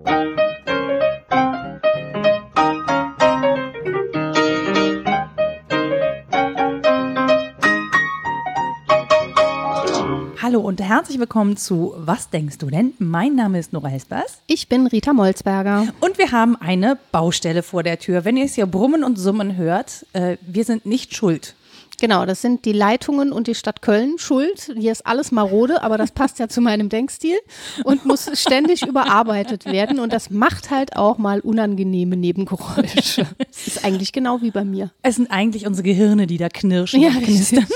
Hallo und herzlich willkommen zu Was denkst du denn? Mein Name ist Nora Hespers. Ich bin Rita Molzberger. Und wir haben eine Baustelle vor der Tür. Wenn ihr es hier brummen und summen hört, äh, wir sind nicht schuld. Genau, das sind die Leitungen und die Stadt Köln schuld. Hier ist alles marode, aber das passt ja zu meinem Denkstil und muss ständig überarbeitet werden. Und das macht halt auch mal unangenehme Nebengeräusche. Das ist eigentlich genau wie bei mir. Es sind eigentlich unsere Gehirne, die da knirschen Ja, knistern.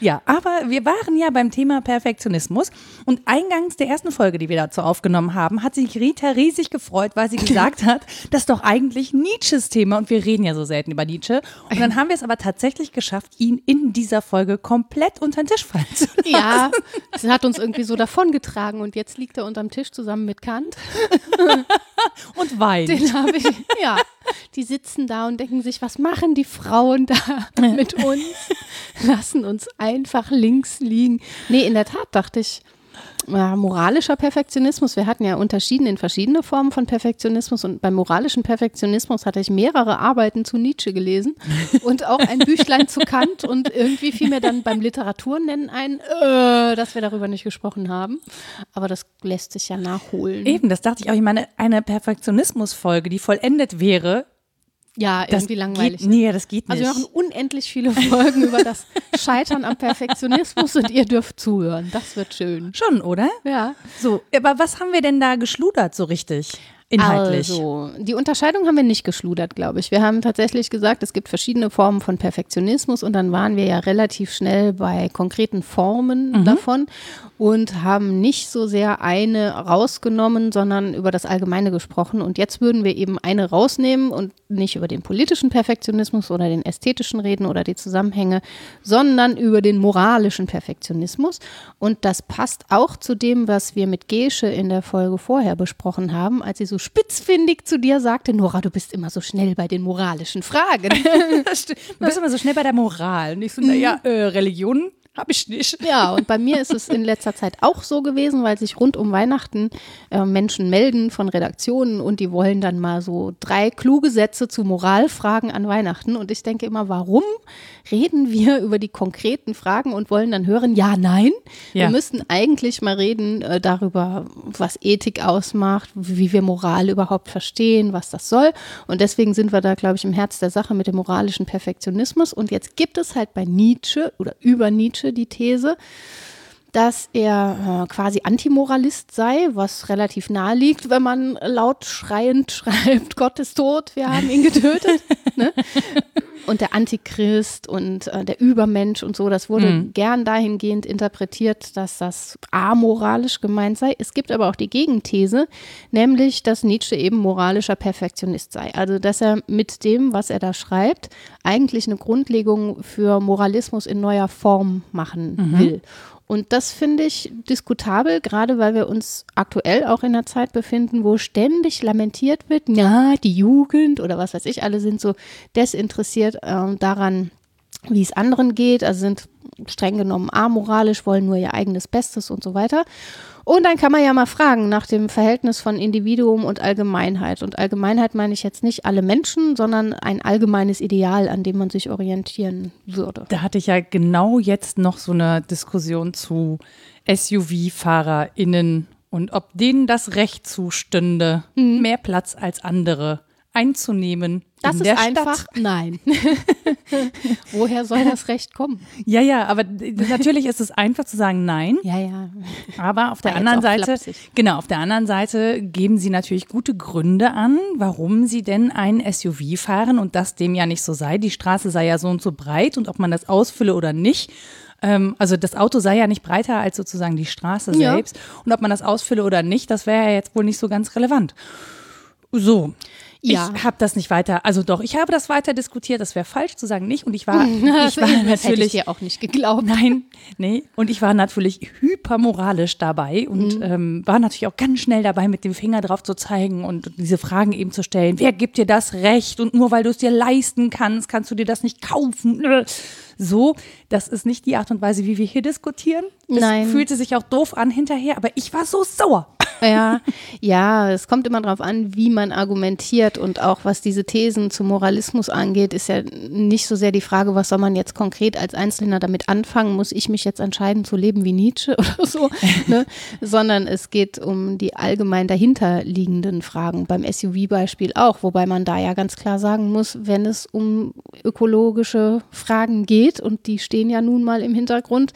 Ja, aber wir waren ja beim Thema Perfektionismus und eingangs der ersten Folge, die wir dazu aufgenommen haben, hat sich Rita riesig gefreut, weil sie gesagt hat, das ist doch eigentlich Nietzsches Thema und wir reden ja so selten über Nietzsche. Und dann haben wir es aber tatsächlich geschafft, ihn in dieser Folge komplett unter den Tisch fallen zu lassen. Ja, das hat uns irgendwie so davongetragen und jetzt liegt er unterm Tisch zusammen mit Kant. Und weint. Den habe ich, ja. Die sitzen da und denken sich, was machen die Frauen da mit uns? Lassen uns einfach links liegen. Nee, in der Tat dachte ich, ja, moralischer Perfektionismus. Wir hatten ja unterschieden in verschiedene Formen von Perfektionismus und beim moralischen Perfektionismus hatte ich mehrere Arbeiten zu Nietzsche gelesen und auch ein Büchlein zu Kant und irgendwie fiel mir dann beim Literaturnennen ein, äh, dass wir darüber nicht gesprochen haben. Aber das lässt sich ja nachholen. Eben, das dachte ich auch. Ich meine, eine Perfektionismus-Folge, die vollendet wäre, Ja, das irgendwie langweilig. Geht, nee, das geht nicht. Also wir machen unendlich viele Folgen über das Scheitern am Perfektionismus und ihr dürft zuhören. Das wird schön. Schon, oder? Ja. So, aber was haben wir denn da geschludert so richtig? Inhaltlich. Also, die Unterscheidung haben wir nicht geschludert, glaube ich. Wir haben tatsächlich gesagt, es gibt verschiedene Formen von Perfektionismus und dann waren wir ja relativ schnell bei konkreten Formen davon und haben nicht so sehr eine rausgenommen, sondern über das Allgemeine gesprochen. Und jetzt würden wir eben eine rausnehmen und nicht über den politischen Perfektionismus oder den ästhetischen reden oder die Zusammenhänge, sondern über den moralischen Perfektionismus. Und das passt auch zu dem, was wir mit Gesche in der Folge vorher besprochen haben, als sie so spitzfindig zu dir sagte, Nora, du bist immer so schnell bei den moralischen Fragen. Du bist immer so schnell bei der Moral. Nicht so, naja, äh, Religion habe ich nicht. Ja, und bei mir ist es in letzter Zeit auch so gewesen, weil sich rund um Weihnachten äh, Menschen melden von Redaktionen und die wollen dann mal so drei kluge Sätze zu Moralfragen an Weihnachten. Und ich denke immer, warum reden wir über die konkreten Fragen und wollen dann hören, ja, nein? Ja. Wir müssten eigentlich mal reden äh, darüber, was Ethik ausmacht, wie wir Moral überhaupt verstehen, was das soll. Und deswegen sind wir da, glaube ich, im Herz der Sache mit dem moralischen Perfektionismus. Und jetzt gibt es halt bei Nietzsche oder über Nietzsche die These, dass er äh, quasi Antimoralist sei, was relativ nahe liegt, wenn man laut schreiend schreibt, Gott ist tot, wir haben ihn getötet. ne? Und der Antichrist und äh, der Übermensch und so, das wurde gern dahingehend interpretiert, dass das amoralisch gemeint sei. Es gibt aber auch die Gegenthese, nämlich, dass Nietzsche eben moralischer Perfektionist sei. Also, dass er mit dem, was er da schreibt, eigentlich eine Grundlegung für Moralismus in neuer Form machen will. Und das finde ich diskutabel, gerade weil wir uns aktuell auch in einer Zeit befinden, wo ständig lamentiert wird, ja, die Jugend oder was weiß ich, alle sind so desinteressiert äh, daran, wie es anderen geht, also sind streng genommen amoralisch, wollen nur ihr eigenes Bestes und so weiter. Und dann kann man ja mal fragen nach dem Verhältnis von Individuum und Allgemeinheit. Und Allgemeinheit meine ich jetzt nicht alle Menschen, sondern ein allgemeines Ideal, an dem man sich orientieren würde. Da hatte ich ja genau jetzt noch so eine Diskussion zu SUV-FahrerInnen und ob denen das Recht zustünde, mehr Platz als andere einzunehmen. Das ist einfach Stadt. nein. Woher soll das Recht kommen? Ja, ja, aber natürlich ist es einfach zu sagen Nein. Ja, ja. Aber auf der anderen Seite, flapsig. genau, auf der anderen Seite geben sie natürlich gute Gründe an, warum sie denn ein SUV fahren und das dem ja nicht so sei. Die Straße sei ja so und so breit und ob man das ausfülle oder nicht. Ähm, also das Auto sei ja nicht breiter als sozusagen die Straße Ja. selbst. Und ob man das ausfülle oder nicht, das wäre ja jetzt wohl nicht so ganz relevant. So. Ja. Ich habe das nicht weiter, also doch, ich habe das weiter diskutiert, das wäre falsch zu sagen nicht und ich war, ich war das hätte ich natürlich dir auch nicht geglaubt. Nein, nee. Und ich war natürlich hypermoralisch dabei und ähm, war natürlich auch ganz schnell dabei, mit dem Finger drauf zu zeigen und diese Fragen eben zu stellen. Wer gibt dir das Recht? Und nur weil du es dir leisten kannst, kannst du dir das nicht kaufen. So, das ist nicht die Art und Weise, wie wir hier diskutieren. Das Nein. fühlte sich auch doof an hinterher, aber ich war so sauer. Ja, ja, es kommt immer darauf an, wie man argumentiert und auch was diese Thesen zum Moralismus angeht, ist ja nicht so sehr die Frage, was soll man jetzt konkret als Einzelner damit anfangen, muss ich mich jetzt entscheiden zu leben wie Nietzsche oder so, ne? sondern es geht um die allgemein dahinterliegenden Fragen, beim SUV-Beispiel auch, wobei man da ja ganz klar sagen muss, wenn es um ökologische Fragen geht und die stehen ja nun mal im Hintergrund,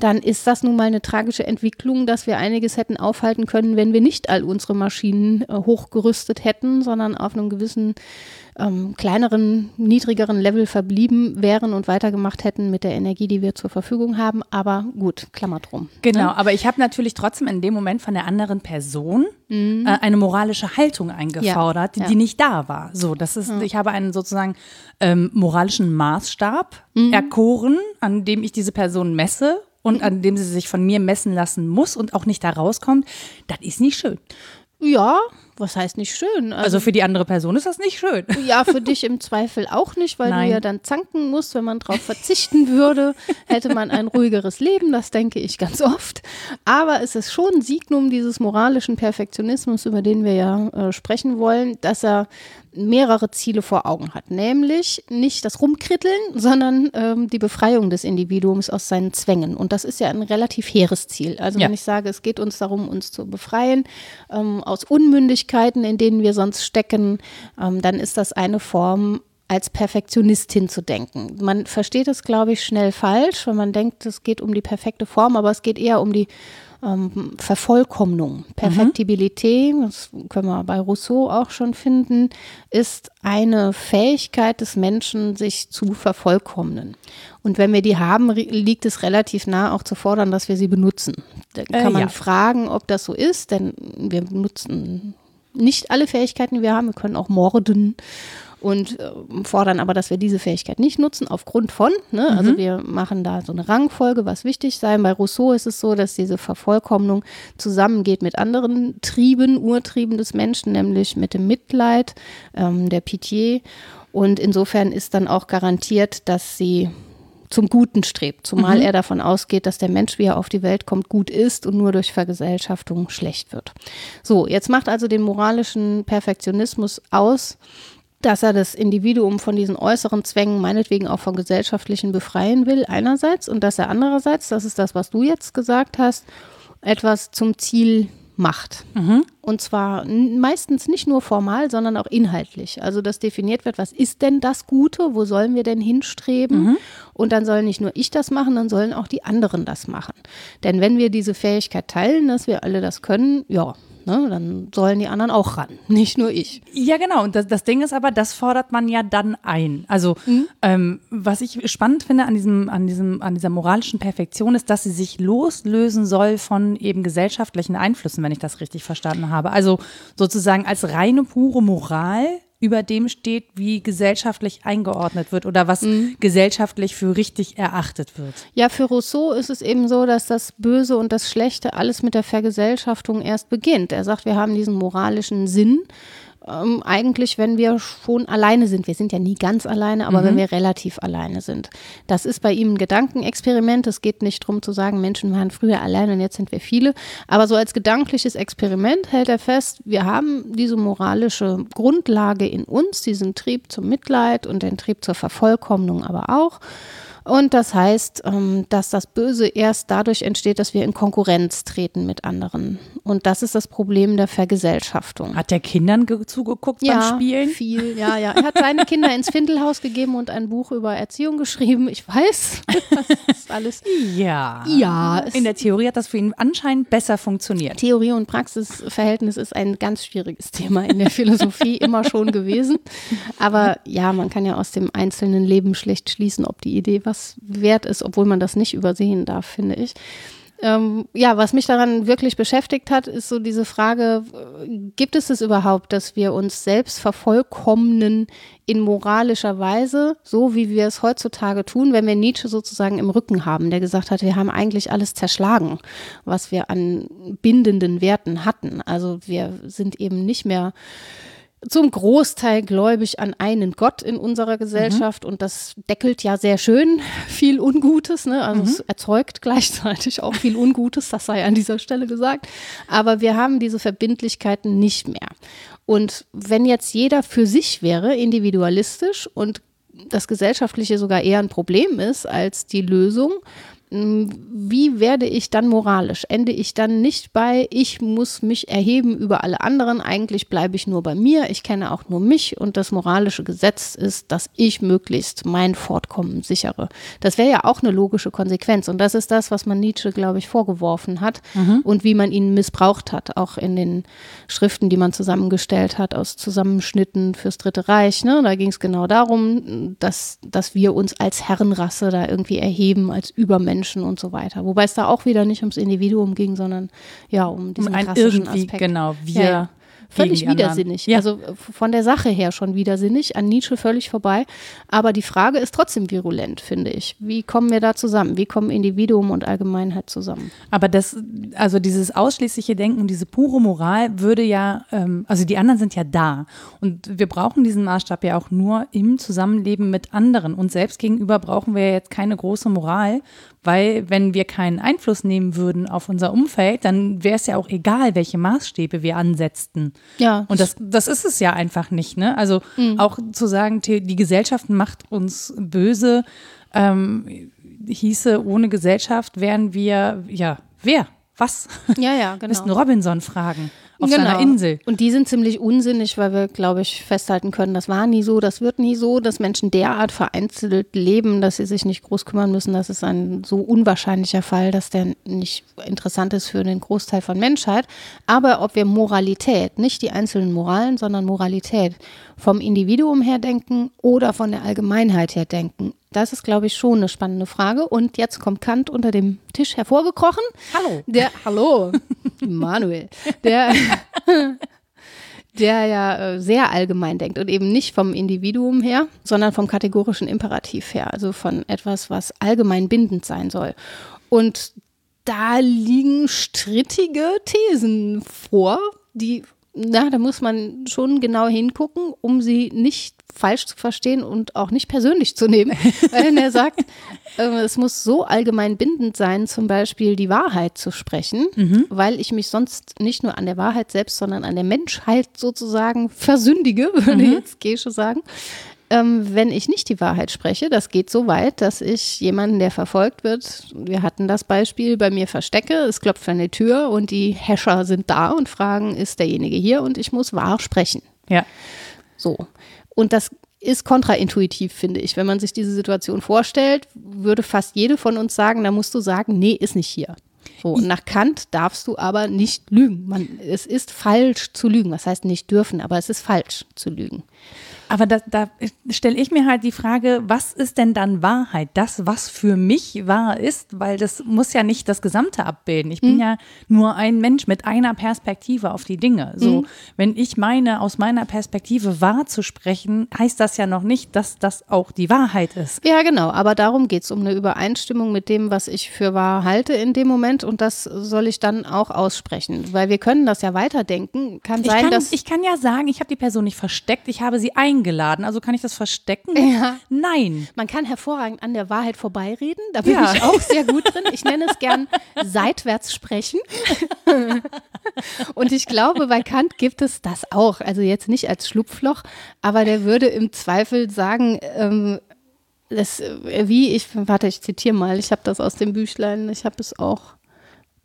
dann ist das nun mal eine tragische Entwicklung, dass wir einiges hätten aufhalten können, wenn wir nicht all unsere Maschinen äh, hochgerüstet hätten, sondern auf einem gewissen ähm, kleineren, niedrigeren Level verblieben wären und weitergemacht hätten mit der Energie, die wir zur Verfügung haben. Aber gut, Klammer drum. Genau, ne? aber ich habe natürlich trotzdem in dem Moment von der anderen Person mhm. äh, eine moralische Haltung eingefordert, ja, ja. die nicht da war. So, das ist, ja. ich habe einen sozusagen ähm, moralischen Maßstab mhm. erkoren, an dem ich diese Person messe und an dem sie sich von mir messen lassen muss und auch nicht da rauskommt, das ist nicht schön. Ja, was heißt nicht schön? Also, also, für die andere Person ist das nicht schön. Ja, für dich im Zweifel auch nicht, weil Nein. du ja dann zanken musst. Wenn man darauf verzichten würde, hätte man ein ruhigeres Leben. Das denke ich ganz oft. Aber es ist schon ein Signum dieses moralischen Perfektionismus, über den wir ja äh, sprechen wollen, dass er mehrere Ziele vor Augen hat. Nämlich nicht das Rumkritteln, sondern ähm, die Befreiung des Individuums aus seinen Zwängen. Und das ist ja ein relativ hehres Ziel. Also ja. wenn ich sage, es geht uns darum, uns zu befreien ähm, aus Unmündigkeiten, in denen wir sonst stecken, ähm, dann ist das eine Form, als Perfektionistin zu denken. Man versteht es, glaube ich, schnell falsch, wenn man denkt, es geht um die perfekte Form, aber es geht eher um die ähm, Vervollkommnung. Perfektibilität, mhm. das können wir bei Rousseau auch schon finden, ist eine Fähigkeit des Menschen, sich zu vervollkommnen. Und wenn wir die haben, liegt es relativ nah auch zu fordern, dass wir sie benutzen. Dann kann äh, man ja. fragen, ob das so ist, denn wir benutzen nicht alle Fähigkeiten, die wir haben. Wir können auch morden und äh, fordern aber, dass wir diese Fähigkeit nicht nutzen, aufgrund von. Ne? Also mhm. Also wir machen da so eine Rangfolge, was wichtig sei. Bei Rousseau ist es so, dass diese Vervollkommnung zusammengeht mit anderen Trieben, Urtrieben des Menschen, nämlich mit dem Mitleid, ähm, der Pitié. Und insofern ist dann auch garantiert, dass sie zum Guten strebt, zumal mhm. er davon ausgeht, dass der Mensch, wie er auf die Welt kommt, gut ist und nur durch Vergesellschaftung schlecht wird. So, jetzt macht also den moralischen Perfektionismus aus, dass er das Individuum von diesen äußeren Zwängen, meinetwegen auch von gesellschaftlichen, befreien will, einerseits, und dass er andererseits, das ist das, was du jetzt gesagt hast, etwas zum Ziel macht. Mhm. Und zwar meistens nicht nur formal, sondern auch inhaltlich. Also dass definiert wird, was ist denn das Gute, wo sollen wir denn hinstreben? Mhm. Und dann soll nicht nur ich das machen, dann sollen auch die anderen das machen. Denn wenn wir diese Fähigkeit teilen, dass wir alle das können, ja, Ne? Dann sollen die anderen auch ran, nicht nur ich. Ja, genau. Und das, das Ding ist aber, das fordert man ja dann ein. Also, mhm. ähm, was ich spannend finde an diesem, an diesem, an dieser moralischen Perfektion ist, dass sie sich loslösen soll von eben gesellschaftlichen Einflüssen, wenn ich das richtig verstanden habe. Also sozusagen als reine pure Moral über dem steht, wie gesellschaftlich eingeordnet wird oder was mhm. gesellschaftlich für richtig erachtet wird. Ja, für Rousseau ist es eben so, dass das Böse und das Schlechte alles mit der Vergesellschaftung erst beginnt. Er sagt, wir haben diesen moralischen Sinn ähm, eigentlich, wenn wir schon alleine sind. Wir sind ja nie ganz alleine, aber mhm. wenn wir relativ alleine sind. Das ist bei ihm ein Gedankenexperiment. Es geht nicht darum zu sagen, Menschen waren früher alleine und jetzt sind wir viele. Aber so als gedankliches Experiment hält er fest, wir haben diese moralische Grundlage in uns, diesen Trieb zum Mitleid und den Trieb zur Vervollkommnung aber auch. Und das heißt, ähm, dass das Böse erst dadurch entsteht, dass wir in Konkurrenz treten mit anderen. Und das ist das Problem der Vergesellschaftung. Hat der Kindern zugeguckt ja, beim Spielen? viel, ja, ja. Er hat seine Kinder ins Findelhaus gegeben und ein Buch über Erziehung geschrieben. Ich weiß, das ist alles. Ja. Ja. In der Theorie hat das für ihn anscheinend besser funktioniert. Theorie und Praxisverhältnis ist ein ganz schwieriges Thema in der Philosophie, immer schon gewesen. Aber ja, man kann ja aus dem einzelnen Leben schlecht schließen, ob die Idee was was wert ist, obwohl man das nicht übersehen darf, finde ich. Ähm, ja, was mich daran wirklich beschäftigt hat, ist so diese Frage, gibt es es überhaupt, dass wir uns selbst vervollkommnen in moralischer Weise, so wie wir es heutzutage tun, wenn wir Nietzsche sozusagen im Rücken haben, der gesagt hat, wir haben eigentlich alles zerschlagen, was wir an bindenden Werten hatten. Also wir sind eben nicht mehr zum Großteil gläubig an einen Gott in unserer Gesellschaft und das deckelt ja sehr schön viel Ungutes, ne? Also es erzeugt gleichzeitig auch viel Ungutes, das sei an dieser Stelle gesagt. Aber wir haben diese Verbindlichkeiten nicht mehr. Und wenn jetzt jeder für sich wäre, individualistisch und das Gesellschaftliche sogar eher ein Problem ist als die Lösung, wie werde ich dann moralisch? Ende ich dann nicht bei, ich muss mich erheben über alle anderen, eigentlich bleibe ich nur bei mir, ich kenne auch nur mich und das moralische Gesetz ist, dass ich möglichst mein Fortkommen sichere. Das wäre ja auch eine logische Konsequenz und das ist das, was man Nietzsche, glaube ich, vorgeworfen hat mhm. und wie man ihn missbraucht hat, auch in den Schriften, die man zusammengestellt hat aus Zusammenschnitten fürs Dritte Reich. Ne? Da ging es genau darum, dass, dass wir uns als Herrenrasse da irgendwie erheben, als Übermenschen Menschen und so weiter. Wobei es da auch wieder nicht ums Individuum ging, sondern ja, um diesen um ein irgendwie, Aspekt. Genau, wir ja, völlig widersinnig. Ja. Also äh, von der Sache her schon widersinnig, an Nietzsche völlig vorbei. Aber die Frage ist trotzdem virulent, finde ich. Wie kommen wir da zusammen? Wie kommen Individuum und Allgemeinheit zusammen? Aber das, also dieses ausschließliche Denken, diese pure Moral würde ja, ähm, also die anderen sind ja da. Und wir brauchen diesen Maßstab ja auch nur im Zusammenleben mit anderen. Und selbst gegenüber brauchen wir jetzt keine große Moral, weil wenn wir keinen Einfluss nehmen würden auf unser Umfeld, dann wäre es ja auch egal, welche Maßstäbe wir ansetzten. Ja. Und das, das ist es ja einfach nicht. Ne? Also mhm. auch zu sagen, die Gesellschaft macht uns böse, ähm, hieße, ohne Gesellschaft wären wir, ja, wer? Was? Ja, ja, genau. Müssten Robinson fragen auf genau. seiner Insel. Und die sind ziemlich unsinnig, weil wir, glaube ich, festhalten können, das war nie so, das wird nie so, dass Menschen derart vereinzelt leben, dass sie sich nicht groß kümmern müssen. Das ist ein so unwahrscheinlicher Fall, dass der nicht interessant ist für den Großteil von Menschheit. Aber ob wir Moralität, nicht die einzelnen Moralen, sondern Moralität vom Individuum her denken oder von der Allgemeinheit her denken, das ist, glaube ich, schon eine spannende Frage. Und jetzt kommt Kant unter dem Tisch hervorgekrochen. Hallo. Der, hallo, Manuel. Der, der ja äh, sehr allgemein denkt und eben nicht vom Individuum her, sondern vom kategorischen Imperativ her, also von etwas, was allgemein bindend sein soll. Und da liegen strittige Thesen vor, die na, da muss man schon genau hingucken, um sie nicht falsch zu verstehen und auch nicht persönlich zu nehmen. Weil er sagt, äh, es muss so allgemein bindend sein, zum Beispiel die Wahrheit zu sprechen, mhm. weil ich mich sonst nicht nur an der Wahrheit selbst, sondern an der Menschheit sozusagen versündige, würde mhm. jetzt Gesche sagen ähm, wenn ich nicht die Wahrheit spreche. Das geht so weit, dass ich jemanden, der verfolgt wird, wir hatten das Beispiel, bei mir verstecke, es klopft an die Tür und die Häscher sind da und fragen, ist derjenige hier und ich muss wahr sprechen. Ja. So. Und das ist kontraintuitiv, finde ich. Wenn man sich diese Situation vorstellt, würde fast jede von uns sagen, da musst du sagen, nee, ist nicht hier. So, nach Kant darfst du aber nicht lügen. Man, es ist falsch zu lügen. Was heißt nicht dürfen, aber es ist falsch zu lügen. Aber da, da stelle ich mir halt die Frage, was ist denn dann Wahrheit? Das, was für mich wahr ist, weil das muss ja nicht das Gesamte abbilden. Ich bin mhm. ja nur ein Mensch mit einer Perspektive auf die Dinge. So, mhm. wenn ich meine, aus meiner Perspektive wahr zu sprechen, heißt das ja noch nicht, dass das auch die Wahrheit ist. Ja, genau. Aber darum geht es, um eine Übereinstimmung mit dem, was ich für wahr halte in dem Moment. Und das soll ich dann auch aussprechen. Weil wir können das ja weiterdenken. Kann sein, ich kann, dass. Ich kann ja sagen, ich habe die Person nicht versteckt, ich habe sie eingeschaltet eingeladen. Also kann ich das verstecken? Ja. Nein. Man kann hervorragend an der Wahrheit vorbeireden. Da bin ja. ich auch sehr gut drin. Ich nenne es gern seitwärts sprechen. Und ich glaube, bei Kant gibt es das auch. Also jetzt nicht als Schlupfloch, aber der würde im Zweifel sagen, ähm, das, wie ich, warte, ich zitiere mal, ich habe das aus dem Büchlein, ich habe es auch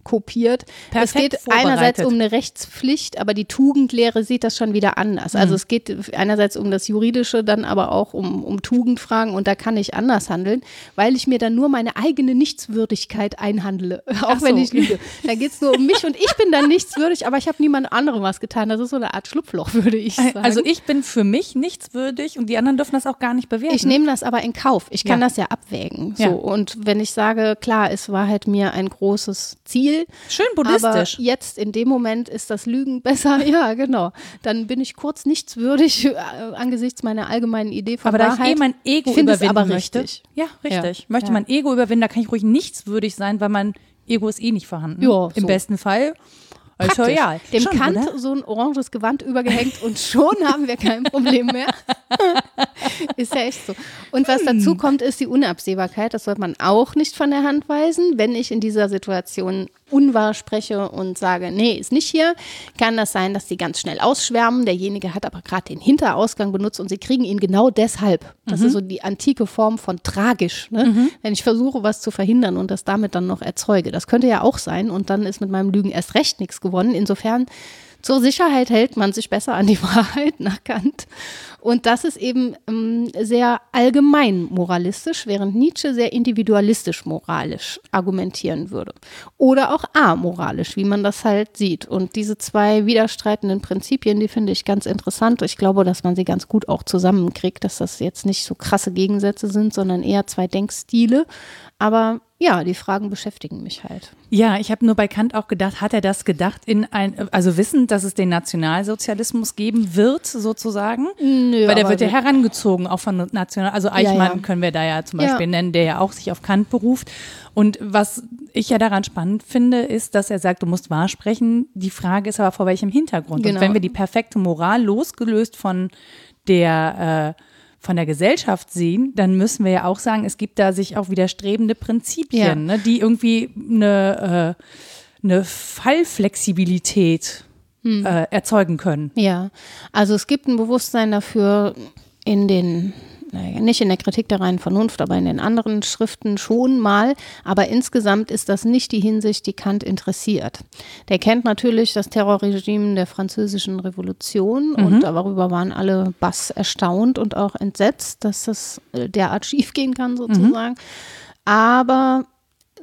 kopiert. Perfekt es geht einerseits um eine Rechtspflicht, aber die Tugendlehre sieht das schon wieder anders. Also mhm. es geht einerseits um das Juridische, dann aber auch um, um Tugendfragen und da kann ich anders handeln, weil ich mir dann nur meine eigene Nichtswürdigkeit einhandle, auch so. wenn ich lüge. Da geht es nur um mich und ich bin dann nichtswürdig, aber ich habe niemand anderem was getan. Das ist so eine Art Schlupfloch, würde ich sagen. Also ich bin für mich nichtswürdig und die anderen dürfen das auch gar nicht bewerten. Ich nehme das aber in Kauf. Ich kann ja. das ja abwägen. So. Ja. Und wenn ich sage, klar, es war halt mir ein großes Ziel, viel. Schön buddhistisch. Aber jetzt in dem Moment ist das Lügen besser. Ja, genau. Dann bin ich kurz nichtswürdig äh, angesichts meiner allgemeinen Idee von aber Wahrheit. Aber da ich eh mein Ego überwinden aber möchte. Richtig. Ja, richtig. Ja. Möchte ja. mein Ego überwinden, da kann ich ruhig nichtswürdig sein, weil mein Ego ist eh nicht vorhanden. Ja, Im so. besten Fall. Royal. Dem Schon, Kant oder? so ein oranges Gewand übergehängt und schon haben wir kein Problem mehr. ist ja echt so. Und was Hm. dazu kommt, ist die Unabsehbarkeit. Das sollte man auch nicht von der Hand weisen. Wenn ich in dieser Situation unwahr spreche und sage, nee, ist nicht hier, kann das sein, dass sie ganz schnell ausschwärmen. Derjenige hat aber gerade den Hinterausgang benutzt und sie kriegen ihn genau deshalb. Das Mhm. ist so die antike Form von tragisch. Ne? Wenn ich versuche, was zu verhindern und das damit dann noch erzeuge. Das könnte ja auch sein und dann ist mit meinem Lügen erst recht nichts gewonnen. Insofern zur Sicherheit hält man sich besser an die Wahrheit nach Kant. Und das ist eben ähm, sehr allgemein moralistisch, während Nietzsche sehr individualistisch moralisch argumentieren würde. Oder auch amoralisch, wie man das halt sieht. Und diese zwei widerstreitenden Prinzipien, die finde ich ganz interessant. Ich glaube, dass man sie ganz gut auch zusammenkriegt, dass das jetzt nicht so krasse Gegensätze sind, sondern eher zwei Denkstile. Aber ja, die Fragen beschäftigen mich halt. Ja, ich habe nur bei Kant auch gedacht, hat er das gedacht in ein, also wissend, dass es den Nationalsozialismus geben wird, sozusagen? Nö, Weil der wird ja herangezogen, auch von National, also Eichmann ja. können wir da ja zum Ja. Beispiel nennen, der ja auch sich auf Kant beruft. Und was ich ja daran spannend finde, ist, dass er sagt, du musst wahr sprechen. Die Frage ist aber vor welchem Hintergrund. Genau. Und wenn wir die perfekte Moral losgelöst von der, äh, von der Gesellschaft sehen, dann müssen wir ja auch sagen, es gibt da sich auch widerstrebende Prinzipien, Ja. ne, die irgendwie eine, äh, eine Fallflexibilität Hm. äh, erzeugen können. Ja, also es gibt ein Bewusstsein dafür in den, naja, nicht in der Kritik der reinen Vernunft, aber in den anderen Schriften schon mal. Aber insgesamt ist das nicht die Hinsicht, die Kant interessiert. Der kennt natürlich das Terrorregime der französischen Revolution und darüber waren alle bass erstaunt und auch entsetzt, dass das äh, derart schiefgehen kann sozusagen. Aber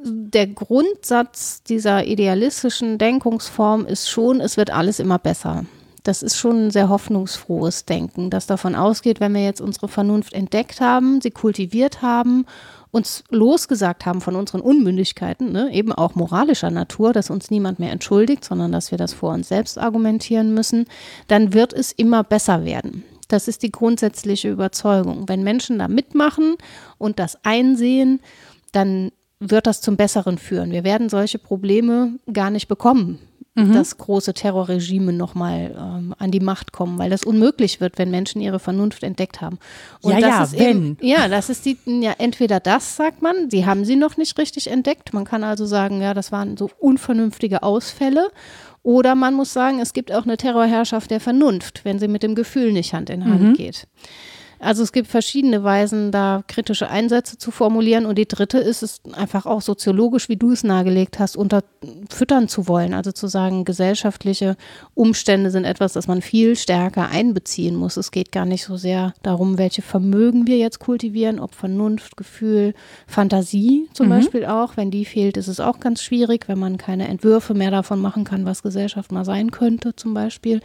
der Grundsatz dieser idealistischen Denkungsform ist schon, es wird alles immer besser. Das ist schon ein sehr hoffnungsfrohes Denken, das davon ausgeht, wenn wir jetzt unsere Vernunft entdeckt haben, sie kultiviert haben, uns losgesagt haben von unseren Unmündigkeiten, ne, eben auch moralischer Natur, dass uns niemand mehr entschuldigt, sondern dass wir das vor uns selbst argumentieren müssen, dann wird es immer besser werden. Das ist die grundsätzliche Überzeugung. Wenn Menschen da mitmachen und das einsehen, dann wird das zum Besseren führen. Wir werden solche Probleme gar nicht bekommen, dass große Terrorregime nochmal ähm, an die Macht kommen, weil das unmöglich wird, wenn Menschen ihre Vernunft entdeckt haben. Und Ja, das ja, ist Eben, wenn. ja, das ist die, ja, entweder das, sagt man, sie haben sie noch nicht richtig entdeckt. Man kann also sagen, ja, das waren so unvernünftige Ausfälle. Oder man muss sagen, es gibt auch eine Terrorherrschaft der Vernunft, wenn sie mit dem Gefühl nicht Hand in Hand geht. Also es gibt verschiedene Weisen, da kritische Einsätze zu formulieren. Und die dritte ist es einfach auch soziologisch, wie du es nahegelegt hast, unterfüttern zu wollen. Also zu sagen, gesellschaftliche Umstände sind etwas, das man viel stärker einbeziehen muss. Es geht gar nicht so sehr darum, welche Vermögen wir jetzt kultivieren, ob Vernunft, Gefühl, Fantasie zum Beispiel auch. Wenn die fehlt, ist es auch ganz schwierig, wenn man keine Entwürfe mehr davon machen kann, was Gesellschaft mal sein könnte zum Beispiel.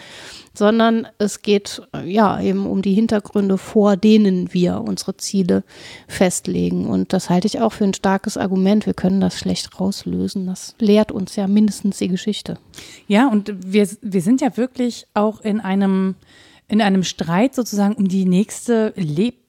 Sondern es geht ja eben um die Hintergründe, vor denen wir unsere Ziele festlegen. Und das halte ich auch für ein starkes Argument. Wir können das schlecht rauslösen. Das lehrt uns ja mindestens die Geschichte. Ja, und wir, wir sind ja wirklich auch in einem, in einem Streit sozusagen um die nächste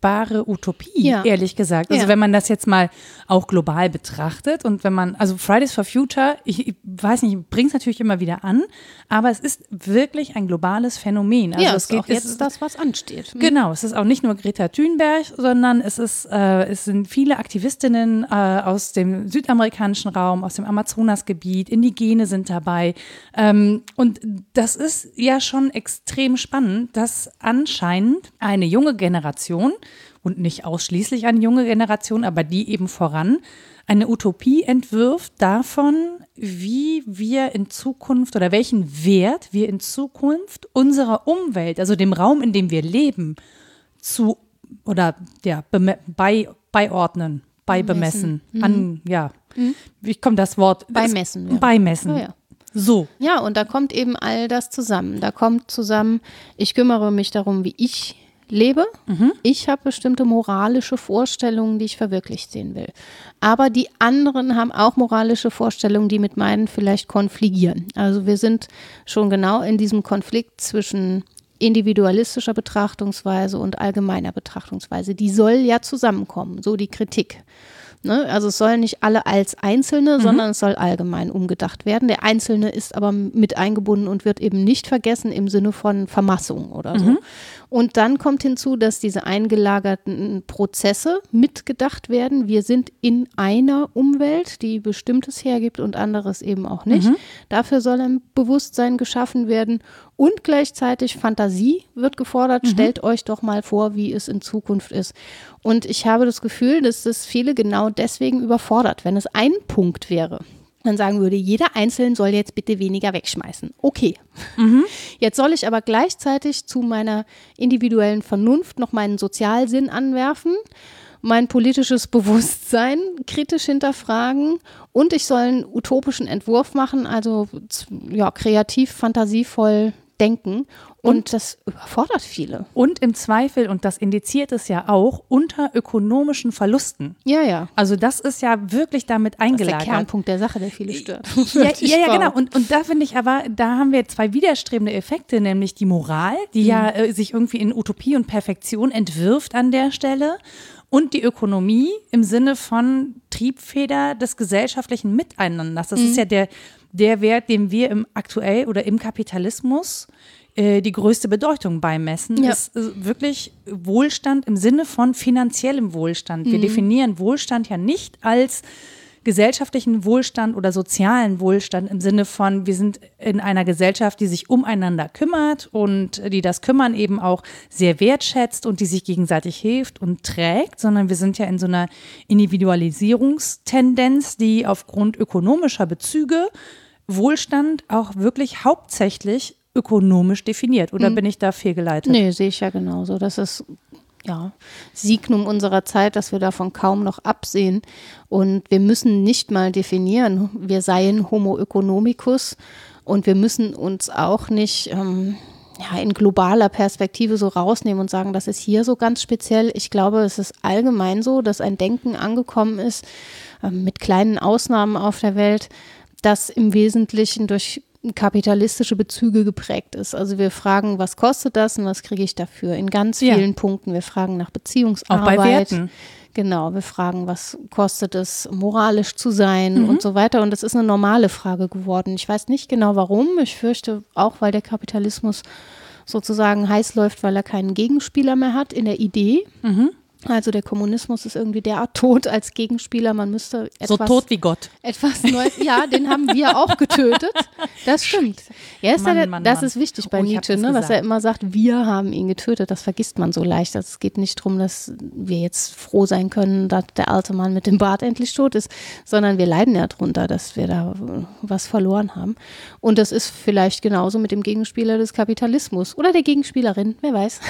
lebbare Utopie, Ja. ehrlich gesagt. Also Ja. wenn man das jetzt mal auch global betrachtet und wenn man, also Fridays for Future, ich, ich weiß nicht, ich bringe es natürlich immer wieder an, aber es ist wirklich ein globales Phänomen. Also ja, es ist geht auch jetzt es, das, was ansteht. Genau, es ist auch nicht nur Greta Thunberg, sondern es ist, äh, es sind viele Aktivistinnen äh, aus dem südamerikanischen Raum, aus dem Amazonasgebiet, Indigene sind dabei. Ähm, und das ist ja schon extrem spannend, dass anscheinend eine junge Generation und nicht ausschließlich eine junge Generation, aber die eben voran, eine Utopie entwirft davon, wie wir in Zukunft oder welchen Wert wir in Zukunft unserer Umwelt, also dem Raum, in dem wir leben, zu oder ja, bei, beiordnen, beibemessen, an, ja, wie kommt das Wort? Beimessen, ja. Beimessen. Ja, ja. So. Ja, und da kommt eben all das zusammen. Da kommt zusammen, ich kümmere mich darum, wie ich lebe. Ich habe bestimmte moralische Vorstellungen, die ich verwirklicht sehen will. Aber die anderen haben auch moralische Vorstellungen, die mit meinen vielleicht konfligieren. Also wir sind schon genau in diesem Konflikt zwischen individualistischer Betrachtungsweise und allgemeiner Betrachtungsweise. Die soll ja zusammenkommen, so die Kritik. Ne? Also es sollen nicht alle als Einzelne, mhm. sondern es soll allgemein umgedacht werden. Der Einzelne ist aber mit eingebunden und wird eben nicht vergessen im Sinne von Vermassung oder so. Mhm. Und dann kommt hinzu, dass diese eingelagerten Prozesse mitgedacht werden. Wir sind in einer Umwelt, die bestimmtes hergibt und anderes eben auch nicht. Mhm. Dafür soll ein Bewusstsein geschaffen werden und gleichzeitig Fantasie wird gefordert. Mhm. Stellt euch doch mal vor, wie es in Zukunft ist. Und ich habe das Gefühl, dass das viele genau deswegen überfordert, wenn es ein Punkt wäre man sagen würde, jeder Einzelne soll jetzt bitte weniger wegschmeißen. Okay. Mhm. Jetzt soll ich aber gleichzeitig zu meiner individuellen Vernunft noch meinen Sozialsinn anwerfen, mein politisches Bewusstsein kritisch hinterfragen und ich soll einen utopischen Entwurf machen, also ja, kreativ, fantasievoll denken. Und, und, das überfordert viele. Und im Zweifel, und das indiziert es ja auch, unter ökonomischen Verlusten. Ja, ja. Also das ist ja wirklich damit eingelagert. Das ist der Kernpunkt der Sache, der viele stört. Ja, ja, ja, genau. Und, und da finde ich aber, da haben wir zwei widerstrebende Effekte, nämlich die Moral, die mhm. ja äh, sich irgendwie in Utopie und Perfektion entwirft an der Stelle und die Ökonomie im Sinne von Triebfeder des gesellschaftlichen Miteinanders. Das mhm. ist ja der, der Wert, den wir im aktuell oder im Kapitalismus äh, die größte Bedeutung beimessen, ja. ist äh, wirklich Wohlstand im Sinne von finanziellem Wohlstand. Wir mhm. definieren Wohlstand ja nicht als gesellschaftlichen Wohlstand oder sozialen Wohlstand im Sinne von, wir sind in einer Gesellschaft, die sich umeinander kümmert und die das Kümmern eben auch sehr wertschätzt und die sich gegenseitig hilft und trägt, sondern wir sind ja in so einer Individualisierungstendenz, die aufgrund ökonomischer Bezüge Wohlstand auch wirklich hauptsächlich ökonomisch definiert. Oder mhm. bin ich da fehlgeleitet? Nee, sehe ich ja genauso. Das ist ja, Signum unserer Zeit, dass wir davon kaum noch absehen. Und wir müssen nicht mal definieren, wir seien Homo economicus und wir müssen uns auch nicht ähm, ja, in globaler Perspektive so rausnehmen und sagen, das ist hier so ganz speziell. Ich glaube, es ist allgemein so, dass ein Denken angekommen ist, äh, mit kleinen Ausnahmen auf der Welt, das im Wesentlichen durch kapitalistische Bezüge geprägt ist. Also wir fragen, was kostet das und was kriege ich dafür? In ganz vielen ja. Punkten. Wir fragen nach Beziehungsarbeit. Auch bei Werten. Genau, wir fragen, was kostet es, moralisch zu sein mhm. und so weiter. Und das ist eine normale Frage geworden. Ich weiß nicht genau warum. Ich fürchte auch, weil der Kapitalismus sozusagen heiß läuft, weil er keinen Gegenspieler mehr hat in der Idee. Mhm. Also der Kommunismus ist irgendwie derart tot als Gegenspieler. Man müsste etwas, so tot wie Gott. Etwas Neues. Ja, den haben wir auch getötet. Das stimmt. Ja, ist Mann, der, Mann, das Mann. ist wichtig bei oh, Nietzsche, ne, was er immer sagt. Wir haben ihn getötet. Das vergisst man so leicht. Es geht nicht darum, dass wir jetzt froh sein können, dass der alte Mann mit dem Bart endlich tot ist, sondern wir leiden ja darunter, dass wir da was verloren haben. Und das ist vielleicht genauso mit dem Gegenspieler des Kapitalismus oder der Gegenspielerin. Wer weiß.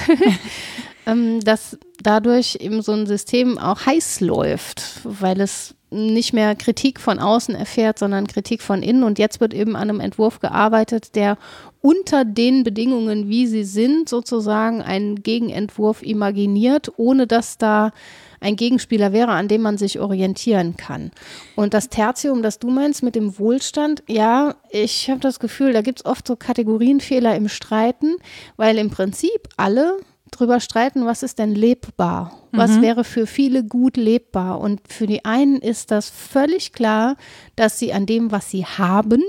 ähm, dass dadurch eben so ein System auch heiß läuft, weil es nicht mehr Kritik von außen erfährt, sondern Kritik von innen. Und jetzt wird eben an einem Entwurf gearbeitet, der unter den Bedingungen, wie sie sind, sozusagen einen Gegenentwurf imaginiert, ohne dass da ein Gegenspieler wäre, an dem man sich orientieren kann. Und das Tertium, das du meinst mit dem Wohlstand, ja, ich habe das Gefühl, da gibt es oft so Kategorienfehler im Streiten, weil im Prinzip alle drüber streiten, was ist denn lebbar? Was mhm. wäre für viele gut lebbar? Und für die einen ist das völlig klar, dass sie an dem, was sie haben,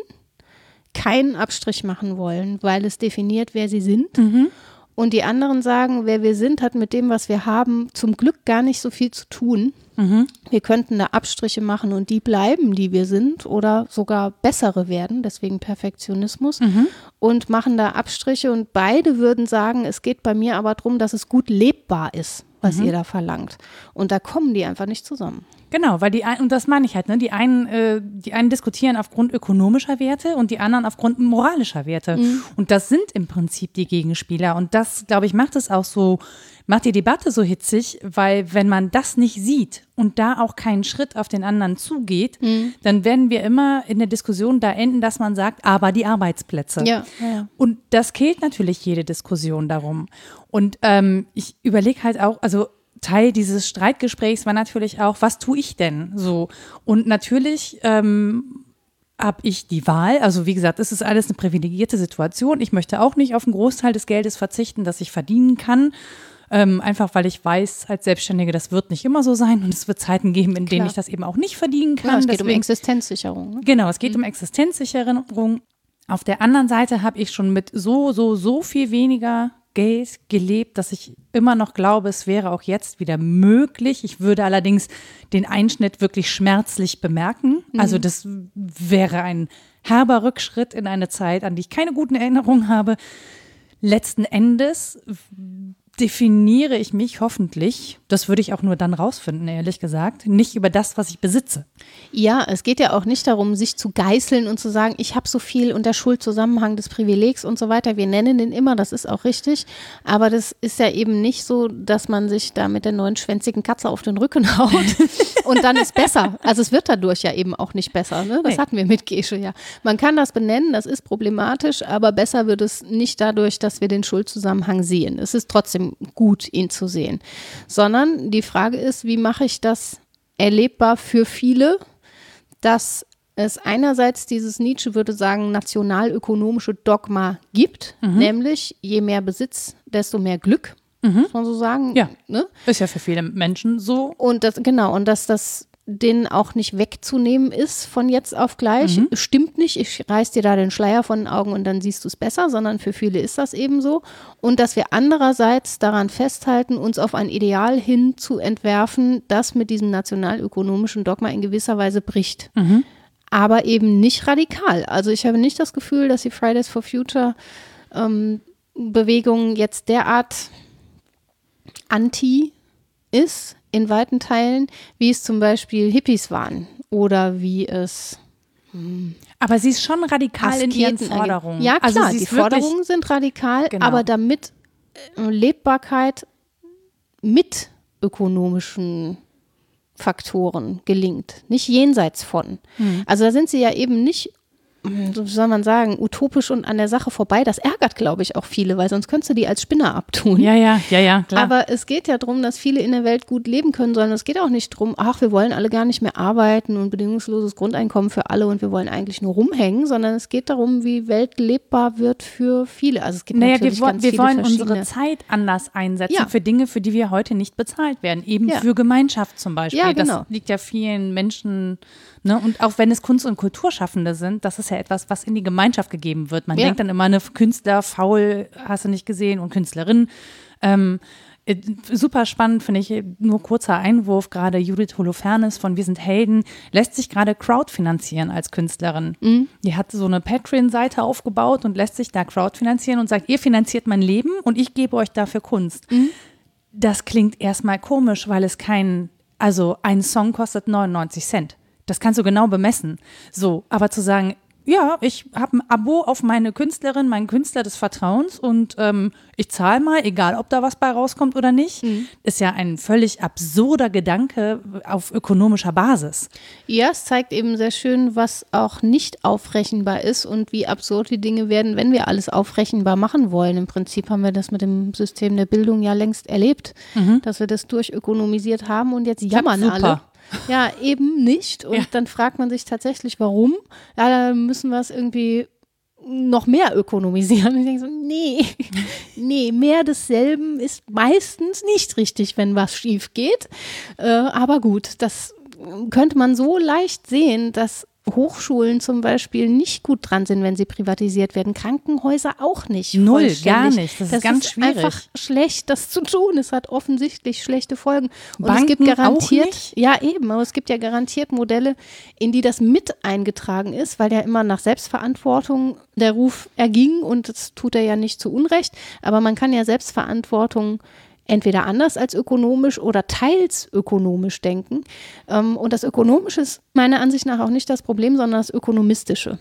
keinen Abstrich machen wollen, weil es definiert, wer sie sind. Mhm. Und die anderen sagen, wer wir sind, hat mit dem, was wir haben, zum Glück gar nicht so viel zu tun. Mhm. Wir könnten da Abstriche machen und die bleiben, die wir sind oder sogar bessere werden, deswegen Perfektionismus mhm. und machen da Abstriche und beide würden sagen, es geht bei mir aber darum, dass es gut lebbar ist, was mhm. ihr da verlangt. Und da kommen die einfach nicht zusammen. Genau, weil die ein, und das meine ich halt, ne? Die einen, äh, die einen diskutieren aufgrund ökonomischer Werte und die anderen aufgrund moralischer Werte. Mhm. Und das sind im Prinzip die Gegenspieler. Und das, glaube ich, macht es auch so, macht die Debatte so hitzig, weil wenn man das nicht sieht und da auch keinen Schritt auf den anderen zugeht, mhm. dann werden wir immer in der Diskussion da enden, dass man sagt, aber die Arbeitsplätze. Ja, ja. Und das killt natürlich jede Diskussion darum. Und ähm, ich überlege halt auch, also Teil dieses Streitgesprächs war natürlich auch, was tue ich denn so? Und natürlich ähm, habe ich die Wahl. Also wie gesagt, es ist alles eine privilegierte Situation. Ich möchte auch nicht auf einen Großteil des Geldes verzichten, das ich verdienen kann. Ähm, einfach weil ich weiß, als Selbstständige, das wird nicht immer so sein und es wird Zeiten geben, in denen Klar. ich das eben auch nicht verdienen kann. Ja, es geht um Deswegen- Existenzsicherung. Ne? Genau, es geht um Existenzsicherung. Auf der anderen Seite habe ich schon mit so, so, so viel weniger Geld gelebt, dass ich immer noch glaube, es wäre auch jetzt wieder möglich. Ich würde allerdings den Einschnitt wirklich schmerzlich bemerken. Also das wäre ein herber Rückschritt in eine Zeit, an die ich keine guten Erinnerungen habe. Letzten Endes definiere ich mich hoffentlich, das würde ich auch nur dann rausfinden, ehrlich gesagt, nicht über das, was ich besitze. Ja, es geht ja auch nicht darum, sich zu geißeln und zu sagen, ich habe so viel und der Schuldzusammenhang des Privilegs und so weiter. Wir nennen den immer, das ist auch richtig. Aber das ist ja eben nicht so, dass man sich da mit der neunschwänzigen Katze auf den Rücken haut und dann ist besser. Also es wird dadurch ja eben auch nicht besser. Ne? Das Nee. hatten wir mit Gesche ja. Man kann das benennen, das ist problematisch, aber besser wird es nicht dadurch, dass wir den Schuldzusammenhang sehen. Es ist trotzdem gut, ihn zu sehen. Sondern die Frage ist, wie mache ich das erlebbar für viele, dass es einerseits dieses Nietzsche würde sagen nationalökonomische Dogma gibt, nämlich je mehr Besitz, desto mehr Glück, muss man so sagen. Ja. Ne? Ist ja für viele Menschen so. Und das, genau, und dass das denen auch nicht wegzunehmen ist von jetzt auf gleich. Stimmt nicht, ich reiß dir da den Schleier von den Augen und dann siehst du es besser, sondern für viele ist das eben so. Und dass wir andererseits daran festhalten, uns auf ein Ideal hin zu entwerfen, das mit diesem nationalökonomischen Dogma in gewisser Weise bricht. Aber eben nicht radikal. Also ich habe nicht das Gefühl, dass die Fridays for Future ähm, Bewegung jetzt derart anti ist in weiten Teilen, wie es zum Beispiel Hippies waren oder wie es Aber sie ist schon radikal in ihren Asketen Forderungen. Ja, klar, also die Forderungen sind radikal, Genau. aber damit äh, Lebbarkeit mit ökonomischen Faktoren gelingt, nicht jenseits von. Hm. Also da sind sie ja eben nicht, so soll man sagen, utopisch und an der Sache vorbei. Das ärgert, glaube ich, auch viele, weil sonst könntest du die als Spinner abtun. Ja, ja, ja, ja, klar. Aber es geht ja darum, dass viele in der Welt gut leben können, sondern es geht auch nicht darum, ach, wir wollen alle gar nicht mehr arbeiten und bedingungsloses Grundeinkommen für alle und wir wollen eigentlich nur rumhängen, sondern es geht darum, wie Welt lebbar wird für viele. Also es gibt naja, natürlich wir, ganz wir viele wollen unsere Zeit anders einsetzen Ja. für Dinge, für die wir heute nicht bezahlt werden. Eben Ja. für Gemeinschaft zum Beispiel. Ja, genau. Das liegt ja vielen Menschen, ne? und auch wenn es Kunst- und Kulturschaffende sind, das ist ja etwas, was in die Gemeinschaft gegeben wird. Man Ja. denkt dann immer, eine Künstler, faul, hast du nicht gesehen, und Künstlerin. Ähm, äh, Super spannend, finde ich, nur kurzer Einwurf, gerade Judith Holofernes von Wir sind Helden lässt sich gerade crowdfinanzieren als Künstlerin. Mhm. Die hat so eine Patreon-Seite aufgebaut und lässt sich da crowdfinanzieren und sagt, ihr finanziert mein Leben und ich gebe euch dafür Kunst. Mhm. Das klingt erstmal komisch, weil es kein, also ein Song kostet 99 Cent. Das kannst du genau bemessen. So, aber zu sagen, ja, ich habe ein Abo auf meine Künstlerin, meinen Künstler des Vertrauens und ähm, ich zahle mal, egal ob da was bei rauskommt oder nicht, ist ja ein völlig absurder Gedanke auf ökonomischer Basis. Ja, es zeigt eben sehr schön, was auch nicht aufrechenbar ist und wie absurd die Dinge werden, wenn wir alles aufrechenbar machen wollen. Im Prinzip haben wir das mit dem System der Bildung ja längst erlebt, dass wir das durchökonomisiert haben und jetzt jammern alle. Ja, eben nicht. Und Ja. dann fragt man sich tatsächlich, warum. Ja, da müssen wir es irgendwie noch mehr ökonomisieren. Und ich denke so, nee, nee, mehr desselben ist meistens nicht richtig, wenn was schief geht. Äh, aber gut, das könnte man so leicht sehen, dass Hochschulen zum Beispiel nicht gut dran sind, wenn sie privatisiert werden. Krankenhäuser auch nicht. Null, gar nicht. Das ist ganz schwierig. einfach schlecht, das zu tun. Es hat offensichtlich schlechte Folgen. Und es Banken gibt auch garantiert, ja eben, aber es gibt ja garantiert Modelle, in die das mit eingetragen ist, weil ja immer nach Selbstverantwortung der Ruf erging und das tut er ja nicht zu Unrecht. Aber man kann ja Selbstverantwortung entweder anders als ökonomisch oder teils ökonomisch denken. Ähm, Und das Ökonomische ist meiner Ansicht nach auch nicht das Problem, sondern das Ökonomistische.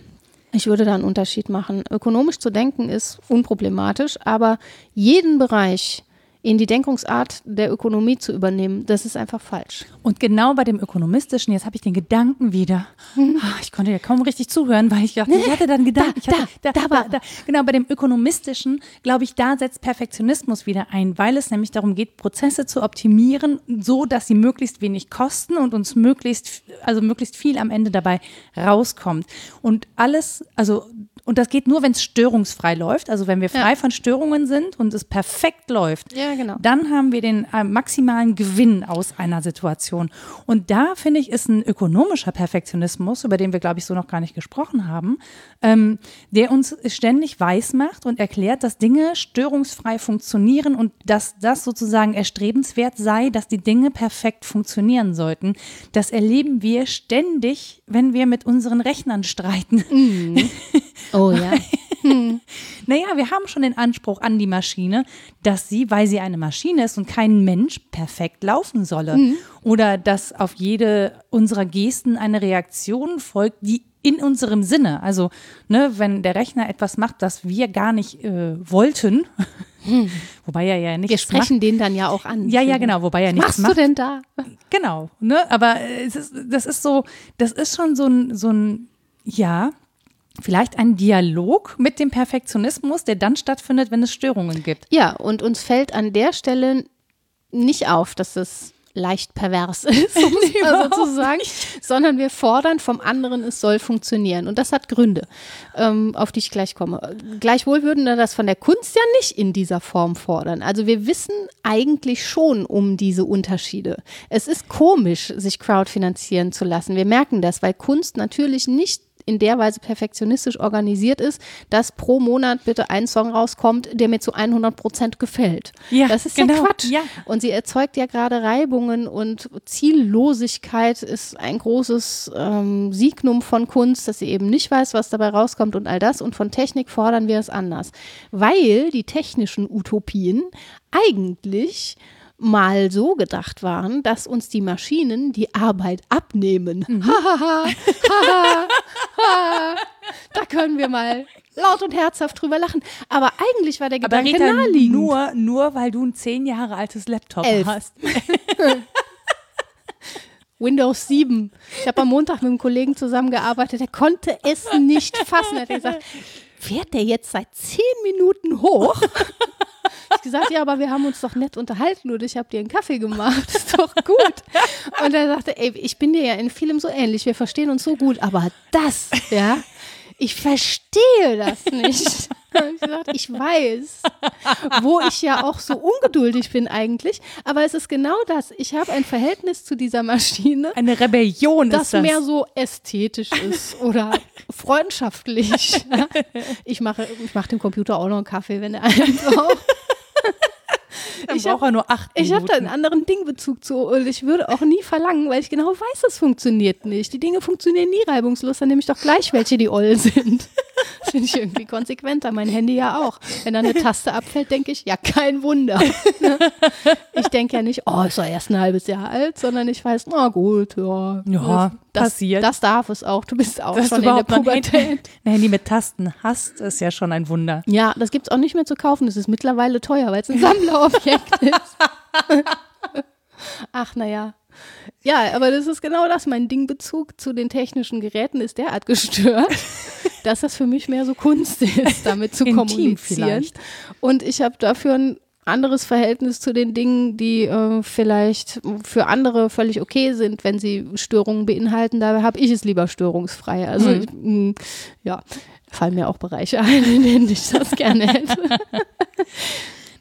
Ich würde da einen Unterschied machen. Ökonomisch zu denken ist unproblematisch, aber jeden Bereich in die Denkungsart der Ökonomie zu übernehmen. Das ist einfach falsch. Und genau bei dem Ökonomistischen, jetzt habe ich den Gedanken wieder. Ah, Ich konnte ja kaum richtig zuhören, weil ich dachte, ich hatte dann Gedanken. Da, ich hatte, da, da war- Genau, bei dem Ökonomistischen, glaube ich, da setzt Perfektionismus wieder ein, weil es nämlich darum geht, Prozesse zu optimieren, so dass sie möglichst wenig kosten und uns möglichst, also möglichst viel am Ende dabei rauskommt. Und alles, also und das geht nur, wenn es störungsfrei läuft, also wenn wir frei von Störungen sind und es perfekt läuft. Ja, genau. Dann haben wir den äh, maximalen Gewinn aus einer Situation. Und da finde ich, ist ein ökonomischer Perfektionismus, über den wir, glaube ich, so noch gar nicht gesprochen haben, ähm, der uns ständig weiß macht und erklärt, dass Dinge störungsfrei funktionieren und dass das sozusagen erstrebenswert sei, dass die Dinge perfekt funktionieren sollten. Das erleben wir ständig, wenn wir mit unseren Rechnern streiten. Oh ja. Naja, wir haben schon den Anspruch an die Maschine, dass sie, weil sie eine Maschine ist und kein Mensch, perfekt laufen solle. Oder dass auf jede unserer Gesten eine Reaktion folgt, die in unserem Sinne, also ne, wenn der Rechner etwas macht, das wir gar nicht äh, wollten, wobei er ja nicht Wir sprechen den dann ja auch an. Ja, ja, genau, wobei er Was nichts machst macht. du denn da? Genau, ne? Aber es ist, das ist so, das ist schon so ein, so ein, ja, vielleicht ein Dialog mit dem Perfektionismus, der dann stattfindet, wenn es Störungen gibt. Ja, und uns fällt an der Stelle nicht auf, dass es leicht pervers ist, um es mal so zu sagen, sondern wir fordern vom anderen, es soll funktionieren. Und das hat Gründe, ähm, auf die ich gleich komme. Gleichwohl würden wir das von der Kunst ja nicht in dieser Form fordern. Also wir wissen eigentlich schon um diese Unterschiede. Es ist komisch, sich crowdfinanzieren zu lassen. Wir merken das, weil Kunst natürlich nicht in der Weise perfektionistisch organisiert ist, dass pro Monat bitte ein Song rauskommt, der mir zu 100 Prozent gefällt. Ja, das ist genau, ja Quatsch. ja. Und sie erzeugt ja gerade Reibungen und Ziellosigkeit ist ein großes ähm, Signum von Kunst, dass sie eben nicht weiß, was dabei rauskommt und all das. Und von Technik fordern wir es anders, weil die technischen Utopien eigentlich mal so gedacht waren, dass uns die Maschinen die Arbeit abnehmen. Hahaha, haha, haha. da können wir mal laut und herzhaft drüber lachen. Aber eigentlich war der Aber Gedanke Rita, naheliegend. nur, nur weil du ein zehn Jahre altes Laptop Elf. hast. Windows 7. Ich habe am Montag mit einem Kollegen zusammengearbeitet, der konnte es nicht fassen. Er hat gesagt, fährt der jetzt seit zehn Minuten hoch? Ich gesagt, ja, aber wir haben uns doch nett unterhalten und ich habe dir einen Kaffee gemacht. Ist doch gut. Und er sagte, ey, ich bin dir ja in vielem so ähnlich, wir verstehen uns so gut, aber das, ja, ich verstehe das nicht. Hab Ich gesagt, ich weiß, wo ich ja auch so ungeduldig bin eigentlich, aber es ist genau das. Ich habe ein Verhältnis zu dieser Maschine, Eine Rebellion das ist das. mehr so ästhetisch ist oder freundschaftlich. Ich mache, ich mache dem Computer auch noch einen Kaffee, wenn er einen braucht. Dann ich braucht er nur acht Ich habe da einen Minuten. anderen Dingbezug zu und ich würde auch nie verlangen, weil ich genau weiß, es funktioniert nicht. Die Dinge funktionieren nie reibungslos, dann nehme ich doch gleich welche, die oll sind. Finde ich irgendwie konsequenter. Mein Handy ja auch. Wenn da eine Taste abfällt, denke ich, ja, kein Wunder. Ich denke ja nicht, oh, ist doch erst ein halbes Jahr alt, sondern ich weiß, na gut, ja. Ja, das, passiert. Das darf es auch. Du bist auch Dass schon in der ein Pubertät. Handy, ein Handy mit Tasten hast, ist ja schon ein Wunder. Ja, das gibt es auch nicht mehr zu kaufen. Das ist mittlerweile teuer, weil es ein Sammlerobjekt ist. Ach, naja. Ja, aber das ist genau das. Mein Dingbezug zu den technischen Geräten ist derart gestört, dass das für mich mehr so Kunst ist, damit zu Intim kommunizieren. vielleicht. Und ich habe dafür ein anderes Verhältnis zu den Dingen, die äh, vielleicht für andere völlig okay sind, wenn sie Störungen beinhalten. Da habe ich es lieber störungsfrei. Also Mhm. ich, mh, ja, fallen mir auch Bereiche ein, in denen ich das gerne hätte.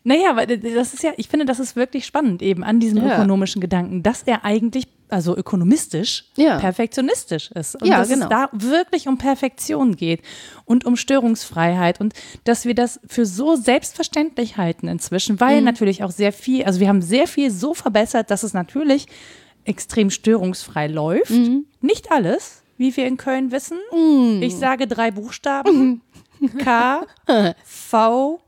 Naja, weil das ist ja, ich finde, das ist wirklich spannend eben an diesem Ja. ökonomischen Gedanken, dass er eigentlich, also ökonomistisch, Ja. perfektionistisch ist. Und Ja, dass genau. es da wirklich um Perfektion geht und um Störungsfreiheit und dass wir das für so selbstverständlich halten inzwischen, weil Mhm. natürlich auch sehr viel, also wir haben sehr viel so verbessert, dass es natürlich extrem störungsfrei läuft. Mhm. Nicht alles, wie wir in Köln wissen. Ich sage drei. Buchstaben. K, V,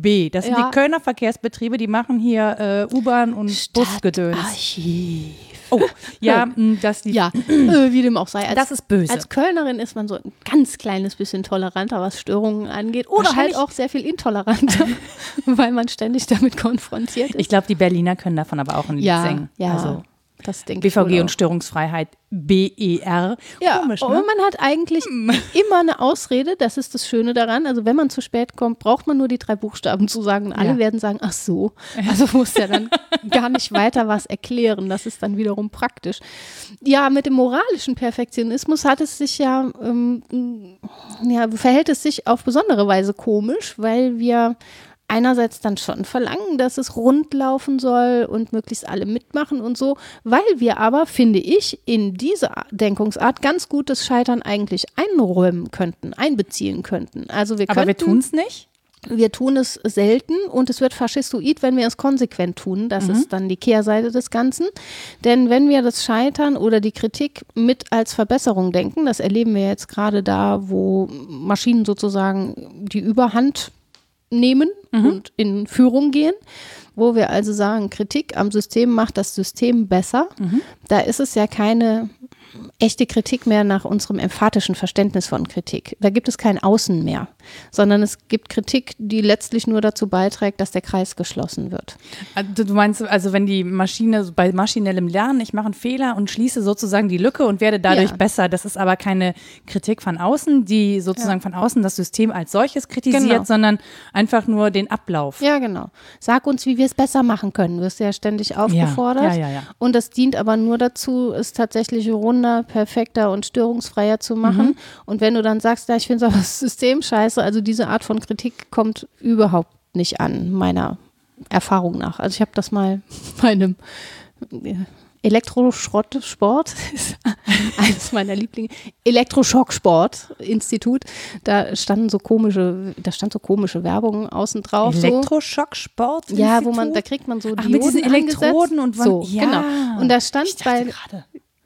B. Das sind Ja. die Kölner Verkehrsbetriebe, die machen hier äh, U-Bahn und Busgedöns. Archiv. Oh, ja, mh, dass die, Ja, äh, wie dem auch sei. Als, das ist böse. als Kölnerin ist man so ein ganz kleines bisschen toleranter, was Störungen angeht. Oder halt auch sehr viel intoleranter, weil man ständig damit konfrontiert ist. ich glaube, die Berliner können davon aber auch ein Lied ja, singen. ja, Also das denke ich. BVG auch. und Störungsfreiheit, BER. Ja, Komisch, aber ne? man hat eigentlich immer eine Ausrede, das ist das Schöne daran. Also wenn man zu spät kommt, braucht man nur die drei Buchstaben zu sagen und alle Ja. werden sagen, ach so. Also muss ja dann gar nicht weiter was erklären. Das ist dann wiederum praktisch. Ja, mit dem moralischen Perfektionismus hat es sich ja, ähm, ja, verhält es sich auf besondere Weise komisch, weil wir einerseits dann schon verlangen, dass es rund laufen soll und möglichst alle mitmachen und so, weil wir aber, finde ich, in diese Denkungsart ganz gut das Scheitern eigentlich einräumen könnten, einbeziehen könnten. Also wir Aber wir tun es nicht. wir tun es selten und es wird faschistoid, wenn wir es konsequent tun. Das ist dann die Kehrseite des Ganzen. Denn wenn wir das Scheitern oder die Kritik mit als Verbesserung denken, das erleben wir jetzt gerade da, wo Maschinen sozusagen die Überhand nehmen und in Führung gehen, wo wir also sagen, Kritik am System macht das System besser. Da ist es ja keine echte Kritik mehr nach unserem emphatischen Verständnis von Kritik. Da gibt es kein Außen mehr, sondern es gibt Kritik, die letztlich nur dazu beiträgt, dass der Kreis geschlossen wird. Also du meinst, also wenn die Maschine bei maschinellem Lernen, ich mache einen Fehler und schließe sozusagen die Lücke und werde dadurch Ja. besser. Das ist aber keine Kritik von außen, die sozusagen von außen das System als solches kritisiert, Genau. sondern einfach nur den Ablauf. Ja, genau. Sag uns, wie wir es besser machen können. Wirst ja ständig aufgefordert. ja, ja, ja. Und das dient aber nur dazu, es tatsächlich runder, perfekter und störungsfreier zu machen. Mhm. Und wenn du dann sagst, ja, ich finde das System scheiße, also diese Art von Kritik kommt überhaupt nicht an, meiner Erfahrung nach. Also ich habe das mal bei einem äh, Elektroschrottsport, ist eines meiner Lieblinge, Elektroschocksport-Institut, da standen so komische, da stand so komische Werbung außen drauf. Elektroschocksport? Ja, wo man, da kriegt man so Ach, mit diesen Dioden Elektroden angesetzt. und wann- so, ja. genau. Und da stand bei, gerade.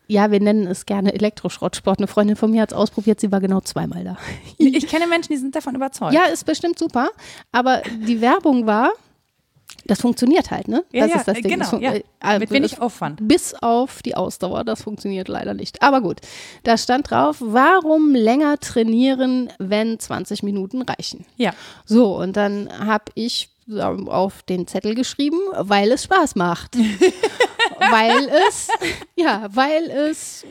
Ja, wir nennen es gerne Elektroschrottsport. Eine Freundin von mir hat es ausprobiert, sie war genau zweimal da. Ich kenne Menschen, die sind davon überzeugt. Ja, ist bestimmt super, aber die Werbung war, das funktioniert halt, ne? Ja, das ja, ist das Ding. genau, Das ja. äh, Mit wenig das- Aufwand. Bis auf die Ausdauer, das funktioniert leider nicht. Aber gut, da stand drauf, warum länger trainieren, wenn 20 Minuten reichen? Ja. So, und dann habe ich ähm, auf den Zettel geschrieben, weil es Spaß macht. weil es, ja, weil es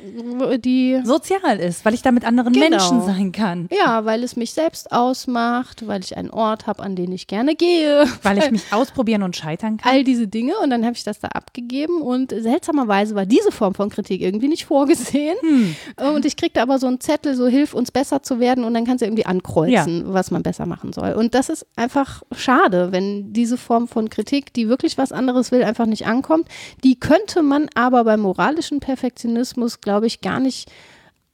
äh, die, Sozial ist, weil ich da mit anderen Genau. Menschen sein kann. ja, weil es mich selbst ausmacht, weil ich einen Ort habe, an den ich gerne gehe. Weil ich mich ausprobieren und scheitern kann. all diese Dinge und dann habe ich das da abgegeben und seltsamerweise war diese Form von Kritik irgendwie nicht vorgesehen Hm. und ich kriegte aber so einen Zettel, so hilf uns besser zu werden und dann kannst du irgendwie ankreuzen, was man besser machen soll und das ist einfach schade, wenn diese Form von Kritik, die wirklich was anderes will, einfach nicht ankommt. Die könnte man aber beim moralischen Perfektionismus, glaube ich, gar nicht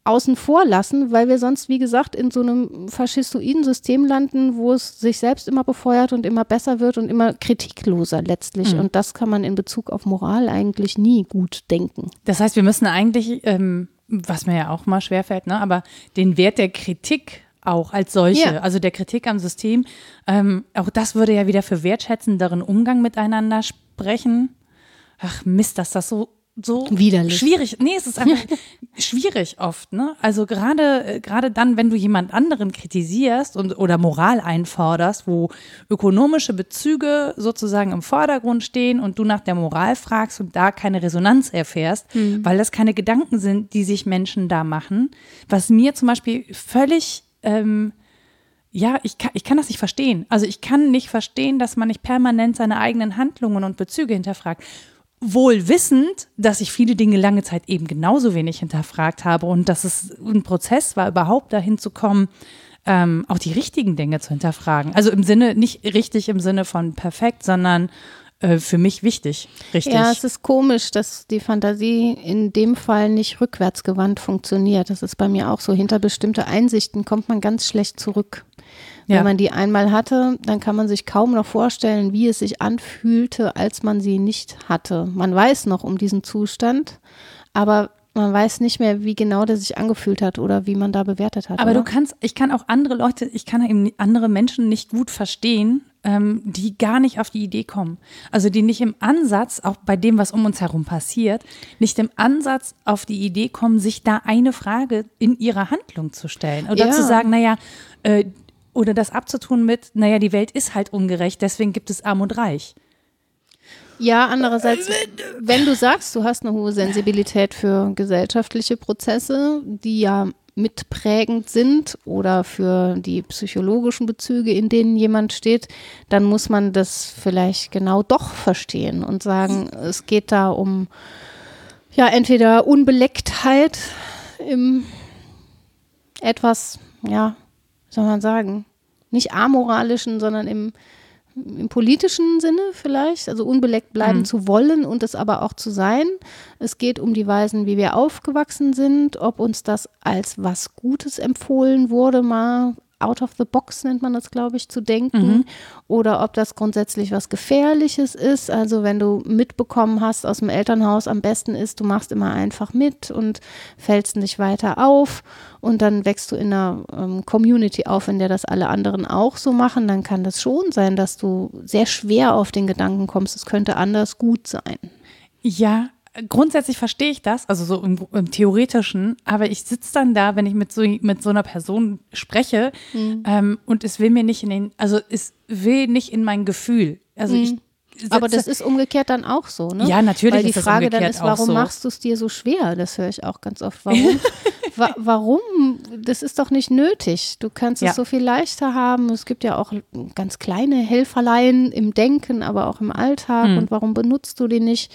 außen vor lassen, weil wir sonst, wie gesagt, in so einem faschistoiden System landen, wo es sich selbst immer befeuert und immer besser wird und immer kritikloser letztlich. Und das kann man in Bezug auf Moral eigentlich nie gut denken. Das heißt, wir müssen eigentlich, ähm, was mir ja auch mal schwerfällt, ne, aber den Wert der Kritik auch als solche, Ja. also der Kritik am System, ähm, auch das würde ja wieder für wertschätzenderen Umgang miteinander sprechen. Ach Mist, dass das so so Widerlich. schwierig. Nee, es ist einfach schwierig oft, ne? Also gerade äh, gerade dann, wenn du jemand anderen kritisierst und oder Moral einforderst, wo ökonomische Bezüge sozusagen im Vordergrund stehen und du nach der Moral fragst und da keine Resonanz erfährst, weil das keine Gedanken sind, die sich Menschen da machen. Was mir zum Beispiel völlig ähm, ja, ich kann, ich kann das nicht verstehen. Also ich kann nicht verstehen, dass man nicht permanent seine eigenen Handlungen und Bezüge hinterfragt. Wohl wissend, dass ich viele Dinge lange Zeit eben genauso wenig hinterfragt habe und dass es ein Prozess war, überhaupt dahin zu kommen, ähm, auch die richtigen Dinge zu hinterfragen. Also im Sinne, nicht richtig im Sinne von perfekt, sondern äh, für mich wichtig. Richtig. Ja, es ist komisch, dass die Fantasie in dem Fall nicht rückwärtsgewandt funktioniert. Das ist bei mir auch so. Hinter bestimmte Einsichten kommt man ganz schlecht zurück. Wenn Ja. man die einmal hatte, dann kann man sich kaum noch vorstellen, wie es sich anfühlte, als man sie nicht hatte. Man weiß noch um diesen Zustand, aber man weiß nicht mehr, wie genau der sich angefühlt hat oder wie man da bewertet hat. Aber oder? du kannst, ich kann auch andere Leute, ich kann eben andere Menschen nicht gut verstehen, ähm, die gar nicht auf die Idee kommen. Also die nicht im Ansatz, auch bei dem, was um uns herum passiert, nicht im Ansatz auf die Idee kommen, sich da eine Frage in ihrer Handlung zu stellen. Oder Ja. zu sagen, naja, äh, oder das abzutun mit, naja, die Welt ist halt ungerecht, deswegen gibt es Arm und Reich. Ja, andererseits, wenn du sagst, du hast eine hohe Sensibilität für gesellschaftliche Prozesse, die ja mitprägend sind oder für die psychologischen Bezüge, in denen jemand steht, dann muss man das vielleicht genau doch verstehen und sagen, es geht da um ja entweder Unbelecktheit im etwas, ja, soll man sagen, nicht amoralischen, sondern im im politischen Sinne vielleicht, also unbeleckt bleiben zu wollen und es aber auch zu sein. Es geht um die Weisen, wie wir aufgewachsen sind, ob uns das als was Gutes empfohlen wurde, mal out of the box nennt man das, glaube ich, zu denken, oder ob das grundsätzlich was Gefährliches ist. Also wenn du mitbekommen hast aus dem Elternhaus, am besten ist, du machst immer einfach mit und fällst nicht weiter auf. Und dann wächst du in einer ähm, Community auf, in der das alle anderen auch so machen, dann kann das schon sein, dass du sehr schwer auf den Gedanken kommst, es könnte anders gut sein. Ja, grundsätzlich verstehe ich das, also so im, im Theoretischen, aber ich sitze dann da, wenn ich mit so, mit so einer Person spreche ähm, und es will mir nicht in den, also es will nicht in mein Gefühl. Also ich Aber das ist umgekehrt dann auch so, ne? Ja, natürlich Weil die ist Frage dann ist, warum so. machst du es dir so schwer? Das höre ich auch ganz oft. Warum? Wa warum? Das ist doch nicht nötig. Du kannst Ja. es so viel leichter haben. Es gibt ja auch ganz kleine Helferlein im Denken, aber auch im Alltag. Hm. Und warum benutzt du die nicht?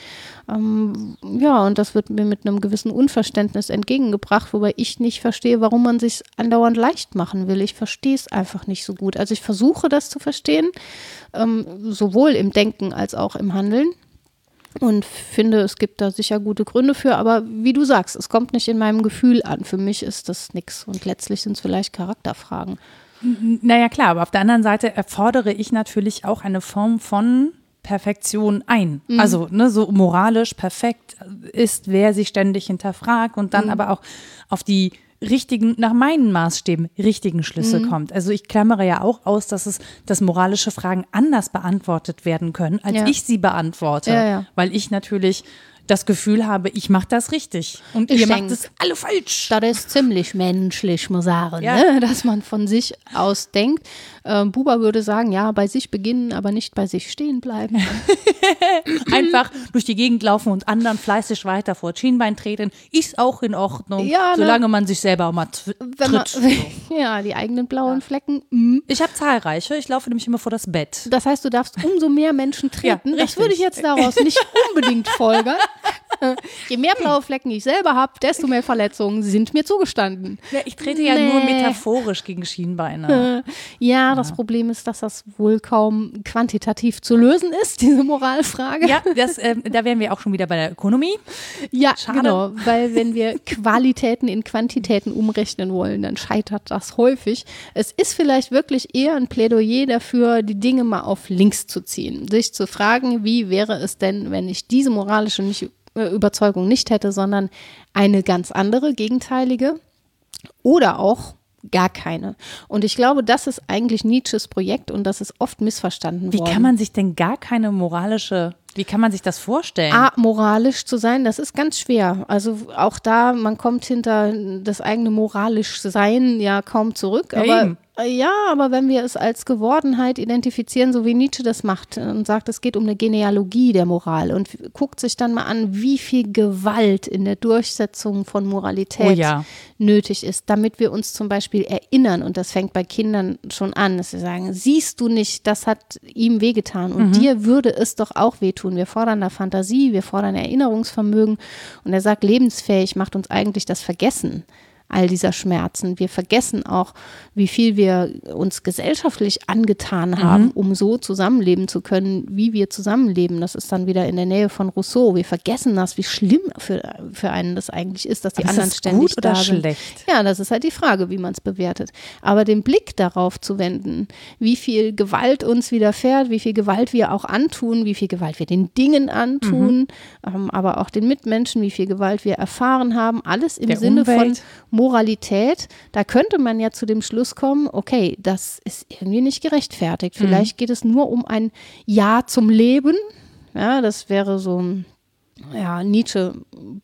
Ähm, ja, und das wird mir mit einem gewissen Unverständnis entgegengebracht, wobei ich nicht verstehe, warum man sich andauernd leicht machen will. Ich verstehe es einfach nicht so gut. Also ich versuche das zu verstehen, ähm, sowohl im Denken als auch im Handeln. Und finde, es gibt da sicher gute Gründe für, aber wie du sagst, es kommt nicht in meinem Gefühl an. Für mich ist das nix. Und letztlich sind es vielleicht Charakterfragen. Naja, klar, aber auf der anderen Seite erfordere ich natürlich auch eine Form von Perfektion ein. Mhm. Also, ne, so moralisch perfekt ist, wer sich ständig hinterfragt und Mhm. dann aber auch auf die richtigen, nach meinen Maßstäben richtigen Schlüsse Mhm. kommt. Also ich klammere ja auch aus, dass es, dass moralische Fragen anders beantwortet werden können, als Ja. ich sie beantworte. Ja, ja. Weil ich natürlich das Gefühl habe, ich mache das richtig. Und Ich ihr denk- macht es alle falsch. Das ist ziemlich menschlich, muss sagen, Ja. ne? dass man von sich aus denkt. Ähm, Buber würde sagen, ja, bei sich beginnen, aber nicht bei sich stehen bleiben. einfach durch die Gegend laufen und anderen fleißig weiter vor Schienbein treten, ist auch in Ordnung, Ja, ne? solange man sich selber auch mal Wenn man, tritt. ja, die eigenen blauen Flecken. mm. Ich habe zahlreiche, ich laufe nämlich immer vor das Bett. Das heißt, du darfst umso mehr Menschen treten. das würde ich jetzt daraus nicht unbedingt folgern. Je mehr blaue Flecken ich selber habe, desto mehr Verletzungen sind mir zugestanden. Ja, ich trete ja nur Nee. metaphorisch gegen Schienbeine. Ja, das Problem ist, dass das wohl kaum quantitativ zu lösen ist, diese Moralfrage. Ja, das, ähm, da wären wir auch schon wieder bei der Ökonomie. Ja, Schade. genau, weil wenn wir Qualitäten in Quantitäten umrechnen wollen, dann scheitert das häufig. Es ist vielleicht wirklich eher ein Plädoyer dafür, die Dinge mal auf links zu ziehen, sich zu fragen, wie wäre es denn, wenn ich diese moralische nicht, äh, Überzeugung nicht hätte, sondern eine ganz andere, gegenteilige oder auch gar keine. Und ich glaube, das ist eigentlich Nietzsches Projekt und das ist oft missverstanden Wie worden. kann man sich denn gar keine moralische, wie kann man sich das vorstellen? amoralisch zu sein, das ist ganz schwer. Also auch da, man kommt hinter das eigene moralisch Sein ja kaum zurück. Ja, aber eben. Äh, ja, aber wenn wir es als Gewordenheit identifizieren, so wie Nietzsche das macht und sagt, es geht um eine Genealogie der Moral und guckt sich dann mal an, wie viel Gewalt in der Durchsetzung von Moralität Oh ja. nötig ist, damit wir uns zum Beispiel erinnern, und das fängt bei Kindern schon an, dass sie sagen, siehst du nicht, das hat ihm wehgetan und dir würde es doch auch wehtun. Wir fordern da Fantasie, wir fordern Erinnerungsvermögen und er sagt, lebensfähig macht uns eigentlich das Vergessen all dieser Schmerzen. Wir vergessen auch, wie viel wir uns gesellschaftlich angetan haben, um so zusammenleben zu können, wie wir zusammenleben. Das ist dann wieder in der Nähe von Rousseau. Wir vergessen das, wie schlimm für, für einen das eigentlich ist, dass die Aber ist anderen das ständig gut oder da sind. schlecht? Ja, das ist halt die Frage, wie man es bewertet. Aber den Blick darauf zu wenden, wie viel Gewalt uns widerfährt, wie viel Gewalt wir auch antun, wie viel Gewalt wir den Dingen antun, Mhm. ähm, aber auch den Mitmenschen, wie viel Gewalt wir erfahren haben, alles im Der Sinne Umwelt. von Moralität, da könnte man ja zu dem Schluss kommen, okay, das ist irgendwie nicht gerechtfertigt. Mhm. Vielleicht geht es nur um ein Ja zum Leben. Ja, das wäre so ein ja, Nietzsche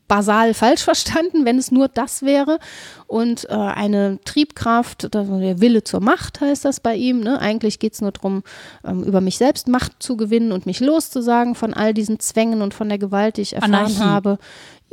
basal falsch verstanden, wenn es nur das wäre. Und äh, eine Triebkraft, der Wille zur Macht heißt das bei ihm. Ne? Eigentlich geht es nur darum, ähm, über mich selbst Macht zu gewinnen und mich loszusagen von all diesen Zwängen und von der Gewalt, die ich erfahren Anarchie. habe.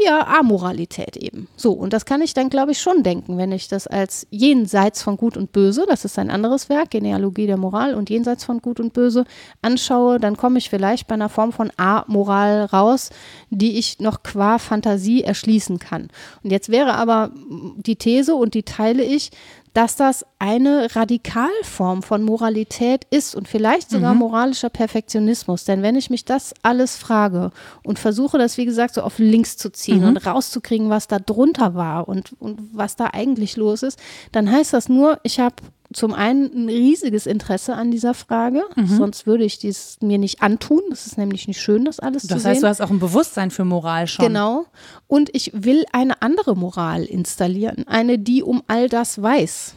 Ja, Amoralität eben. So, und das kann ich dann, glaube ich, schon denken, wenn ich das als jenseits von Gut und Böse, das ist ein anderes Werk, Genealogie der Moral und jenseits von Gut und Böse anschaue, dann komme ich vielleicht bei einer Form von Amoral raus, die ich noch qua Fantasie erschließen kann. Und jetzt wäre aber die These, und die teile ich, dass das eine Radikalform von Moralität ist und vielleicht sogar moralischer Perfektionismus. Denn wenn ich mich das alles frage und versuche, das wie gesagt so auf links zu ziehen und rauszukriegen, was da drunter war und, und was da eigentlich los ist, dann heißt das nur, ich habe zum einen ein riesiges Interesse an dieser Frage, sonst würde ich dies mir nicht antun. Das ist nämlich nicht schön, das alles zu Das sehen. heißt, du hast auch ein Bewusstsein für Moral schon. Genau. Und ich will eine andere Moral installieren, eine, die um all das weiß.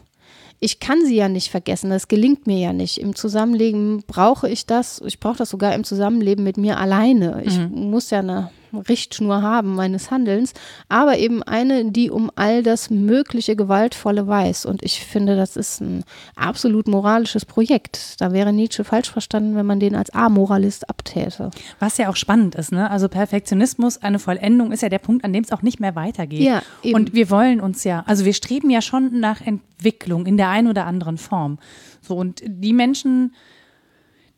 Ich kann sie ja nicht vergessen, das gelingt mir ja nicht. Im Zusammenleben brauche ich das, ich brauche das sogar im Zusammenleben mit mir alleine. Ich muss ja eine Richtschnur haben meines Handelns, aber eben eine, die um all das mögliche Gewaltvolle weiß. Und ich finde, das ist ein absolut moralisches Projekt. Da wäre Nietzsche falsch verstanden, wenn man den als Amoralist abtäte. Was ja auch spannend ist, ne? Also Perfektionismus, eine Vollendung ist ja der Punkt, an dem es auch nicht mehr weitergeht. Ja, eben. Und wir wollen uns ja, also wir streben ja schon nach Entwicklung in der einen oder anderen Form. So, und die Menschen,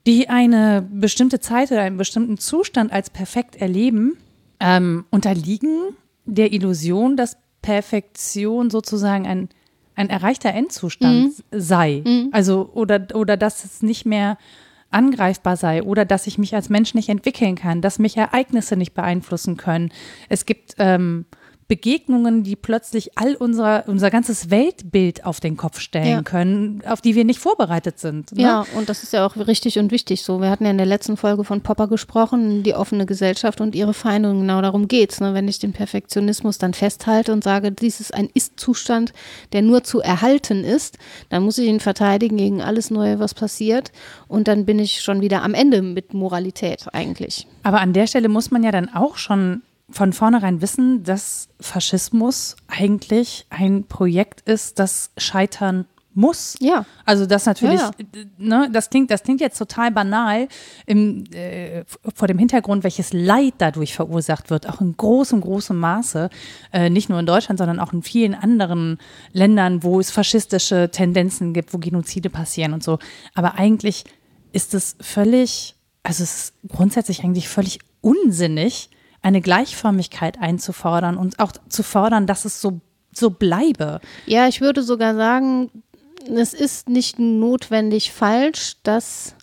die eine bestimmte Zeit oder einen bestimmten Zustand als perfekt erleben, ähm, unterliegen der Illusion, dass Perfektion sozusagen ein, ein erreichter Endzustand sei. Also, oder, oder dass es nicht mehr angreifbar sei oder dass ich mich als Mensch nicht entwickeln kann, dass mich Ereignisse nicht beeinflussen können. Es gibt ähm, Begegnungen, die plötzlich all unser, unser ganzes Weltbild auf den Kopf stellen Ja. können, auf die wir nicht vorbereitet sind. Ne? Ja, und das ist ja auch richtig und wichtig so. Wir hatten ja in der letzten Folge von Popper gesprochen, die offene Gesellschaft und ihre Feinde. Und genau darum geht's. Ne? Wenn ich den Perfektionismus dann festhalte und sage, dies ist ein Ist-Zustand, der nur zu erhalten ist, dann muss ich ihn verteidigen gegen alles Neue, was passiert. Und dann bin ich schon wieder am Ende mit Moralität eigentlich. Aber an der Stelle muss man ja dann auch schon von vornherein wissen, dass Faschismus eigentlich ein Projekt ist, das scheitern muss. Ja. Also das natürlich, Ja, äh, ne, das klingt, das klingt jetzt total banal im, äh, vor dem Hintergrund, welches Leid dadurch verursacht wird, auch in großem, großem Maße, äh, nicht nur in Deutschland, sondern auch in vielen anderen Ländern, wo es faschistische Tendenzen gibt, wo Genozide passieren und so. Aber eigentlich ist es völlig, also es ist grundsätzlich eigentlich völlig unsinnig, eine Gleichförmigkeit einzufordern und auch zu fordern, dass es so, so bleibe. Ja, ich würde sogar sagen, es ist nicht notwendig falsch, dass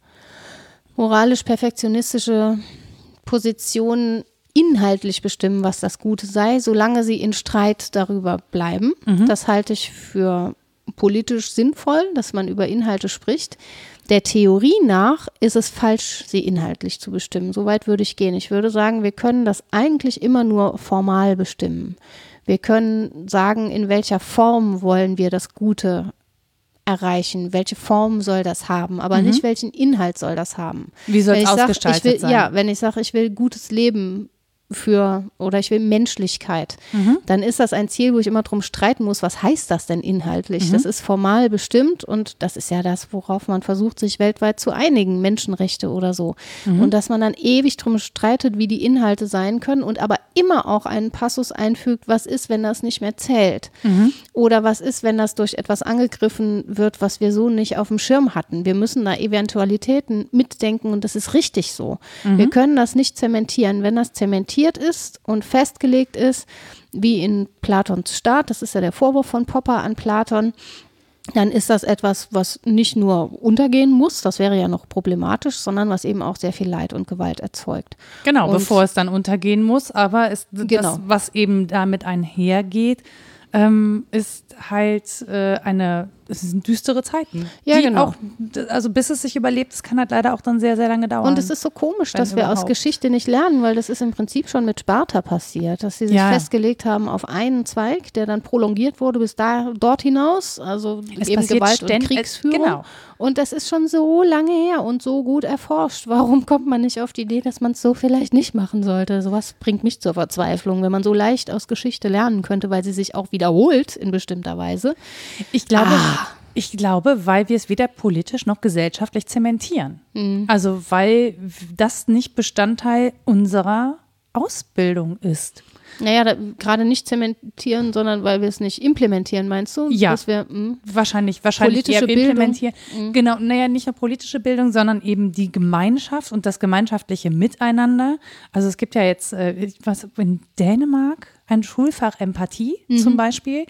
moralisch-perfektionistische Positionen inhaltlich bestimmen, was das Gute sei, solange sie in Streit darüber bleiben. Das halte ich für politisch sinnvoll, dass man über Inhalte spricht. Der Theorie nach ist es falsch, sie inhaltlich zu bestimmen. Soweit würde ich gehen. Ich würde sagen, wir können das eigentlich immer nur formal bestimmen. Wir können sagen, in welcher Form wollen wir das Gute erreichen, welche Form soll das haben, aber nicht welchen Inhalt soll das haben. Wie soll es ich sag, ausgestaltet ich will, sein? Ja, wenn ich sage, ich will gutes Leben für oder ich will Menschlichkeit, Mhm. dann ist das ein Ziel, wo ich immer drum streiten muss, was heißt das denn inhaltlich? Das ist formal bestimmt und das ist ja das, worauf man versucht, sich weltweit zu einigen, Menschenrechte oder so. Und dass man dann ewig drum streitet, wie die Inhalte sein können und aber immer auch einen Passus einfügt, was ist, wenn das nicht mehr zählt? Oder was ist, wenn das durch etwas angegriffen wird, was wir so nicht auf dem Schirm hatten? Wir müssen da Eventualitäten mitdenken und das ist richtig so. Wir können das nicht zementieren. Wenn das zementiert ist und festgelegt ist, wie in Platons Staat, das ist ja der Vorwurf von Popper an Platon, dann ist das etwas, was nicht nur untergehen muss, das wäre ja noch problematisch, sondern was eben auch sehr viel Leid und Gewalt erzeugt. Genau, Und- bevor es dann untergehen muss. Aber es, Genau. das, was eben damit einhergeht, ähm, ist halt äh, eine es sind düstere Zeiten. Ja, die genau. Auch, also bis es sich überlebt, das kann halt leider auch dann sehr, sehr lange dauern. Und es ist so komisch, dass wir aus. Geschichte nicht lernen, weil das ist im Prinzip schon mit Sparta passiert, dass sie sich Ja. festgelegt haben auf einen Zweig, der dann prolongiert wurde bis da, dort hinaus, also Es eben Gewalt und ständ- äh, Kriegsführung. genau. Und das ist schon so lange her und so gut erforscht. Warum kommt man nicht auf die Idee, dass man es so vielleicht nicht machen sollte? Sowas bringt mich zur Verzweiflung, wenn man so leicht aus Geschichte lernen könnte, weil sie sich auch wiederholt in bestimmter Weise. Ich glaube, Ah. Ich glaube, weil wir es weder politisch noch gesellschaftlich zementieren. Mhm. Also weil das nicht Bestandteil unserer Ausbildung ist. Naja, da, gerade nicht zementieren, sondern weil wir es nicht implementieren, meinst du? Ja. Dass wir, mh, Wahrscheinlich, wahrscheinlich Politische eher Bildung. Mhm. implementieren. Genau, naja, nicht nur politische Bildung, sondern eben die Gemeinschaft und das gemeinschaftliche Miteinander. Also es gibt ja jetzt, äh, was in Dänemark ein Schulfach Empathie Mhm. zum Beispiel,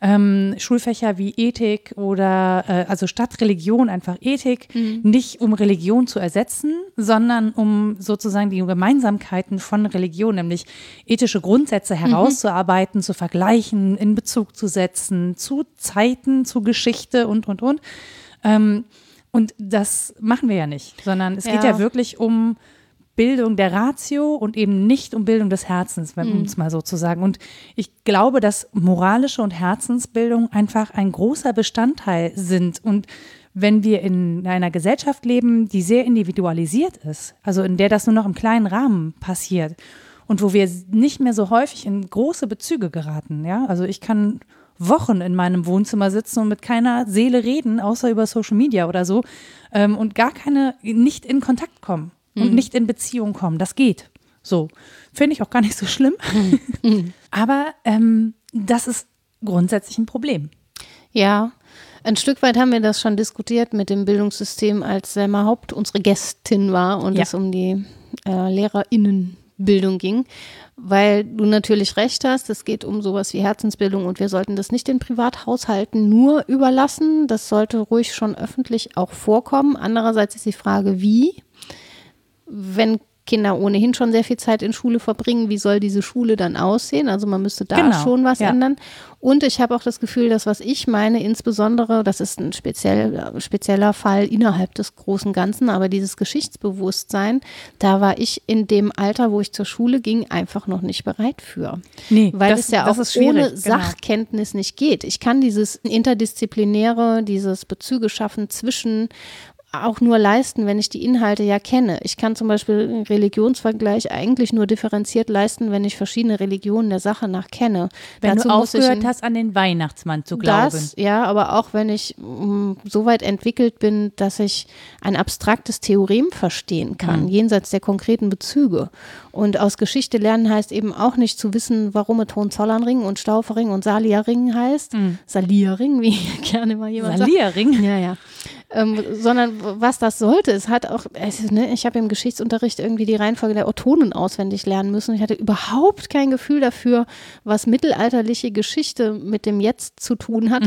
ähm, Schulfächer wie Ethik oder äh, also statt Religion einfach Ethik, Mhm. nicht um Religion zu ersetzen, sondern um sozusagen die Gemeinsamkeiten von Religion, nämlich ethische Grundsätze Mhm. herauszuarbeiten, zu vergleichen, in Bezug zu setzen, zu Zeiten, zu Geschichte und, und, und. Ähm, und das machen wir ja nicht, sondern es geht Ja. ja wirklich um Bildung der Ratio und eben nicht um Bildung des Herzens, wenn Mhm. um es mal so zu sagen. Und ich glaube, dass moralische und Herzensbildung einfach ein großer Bestandteil sind. Und wenn wir in einer Gesellschaft leben, die sehr individualisiert ist, also in der das nur noch im kleinen Rahmen passiert und wo wir nicht mehr so häufig in große Bezüge geraten, ja, also ich kann Wochen in meinem Wohnzimmer sitzen und mit keiner Seele reden, außer über Social Media oder so, ähm, und gar keine, nicht in Kontakt kommen und nicht in Beziehung kommen. Das geht. So. Finde ich auch gar nicht so schlimm. Aber ähm, das ist grundsätzlich ein Problem. ja. Ein Stück weit haben wir das schon diskutiert mit dem Bildungssystem, als Selma Haupt unsere Gästin war und Ja. es um die äh, LehrerInnenbildung ging. Weil du natürlich recht hast, es geht um sowas wie Herzensbildung und wir sollten das nicht den Privathaushalten nur überlassen. Das sollte ruhig schon öffentlich auch vorkommen. Andererseits ist die Frage, wie? wenn Kinder ohnehin schon sehr viel Zeit in Schule verbringen, wie soll diese Schule dann aussehen? Also man müsste da Genau, schon was ja. ändern. Und ich habe auch das Gefühl, dass was ich meine, insbesondere, das ist ein speziell, spezieller Fall innerhalb des großen Ganzen, aber dieses Geschichtsbewusstsein, da war ich in dem Alter, wo ich zur Schule ging, einfach noch nicht bereit für. Nee, Weil das- es ja auch ohne genau. Sachkenntnis nicht geht. Ich kann dieses interdisziplinäre, dieses Bezüge schaffen zwischen auch nur leisten, wenn ich die Inhalte ja kenne. Ich kann zum Beispiel einen Religionsvergleich eigentlich nur differenziert leisten, wenn ich verschiedene Religionen der Sache nach kenne. Wenn Dazu du aufgehört hast, an den Weihnachtsmann zu glauben. das, ja, aber auch wenn ich mm, so weit entwickelt bin, dass ich ein abstraktes Theorem verstehen kann, Mhm. jenseits der konkreten Bezüge. Und aus Geschichte lernen heißt eben auch nicht zu wissen, warum es Hohenzollernring und Staufering und Salierring heißt. Salierring, wie gerne mal jemand sagt. Mhm. Salierring. Ja, ja. Ähm, sondern was das sollte, es hat auch, es, ne, ich habe im Geschichtsunterricht irgendwie die Reihenfolge der Ottonen auswendig lernen müssen. Ich hatte überhaupt kein Gefühl dafür, was mittelalterliche Geschichte mit dem Jetzt zu tun hat.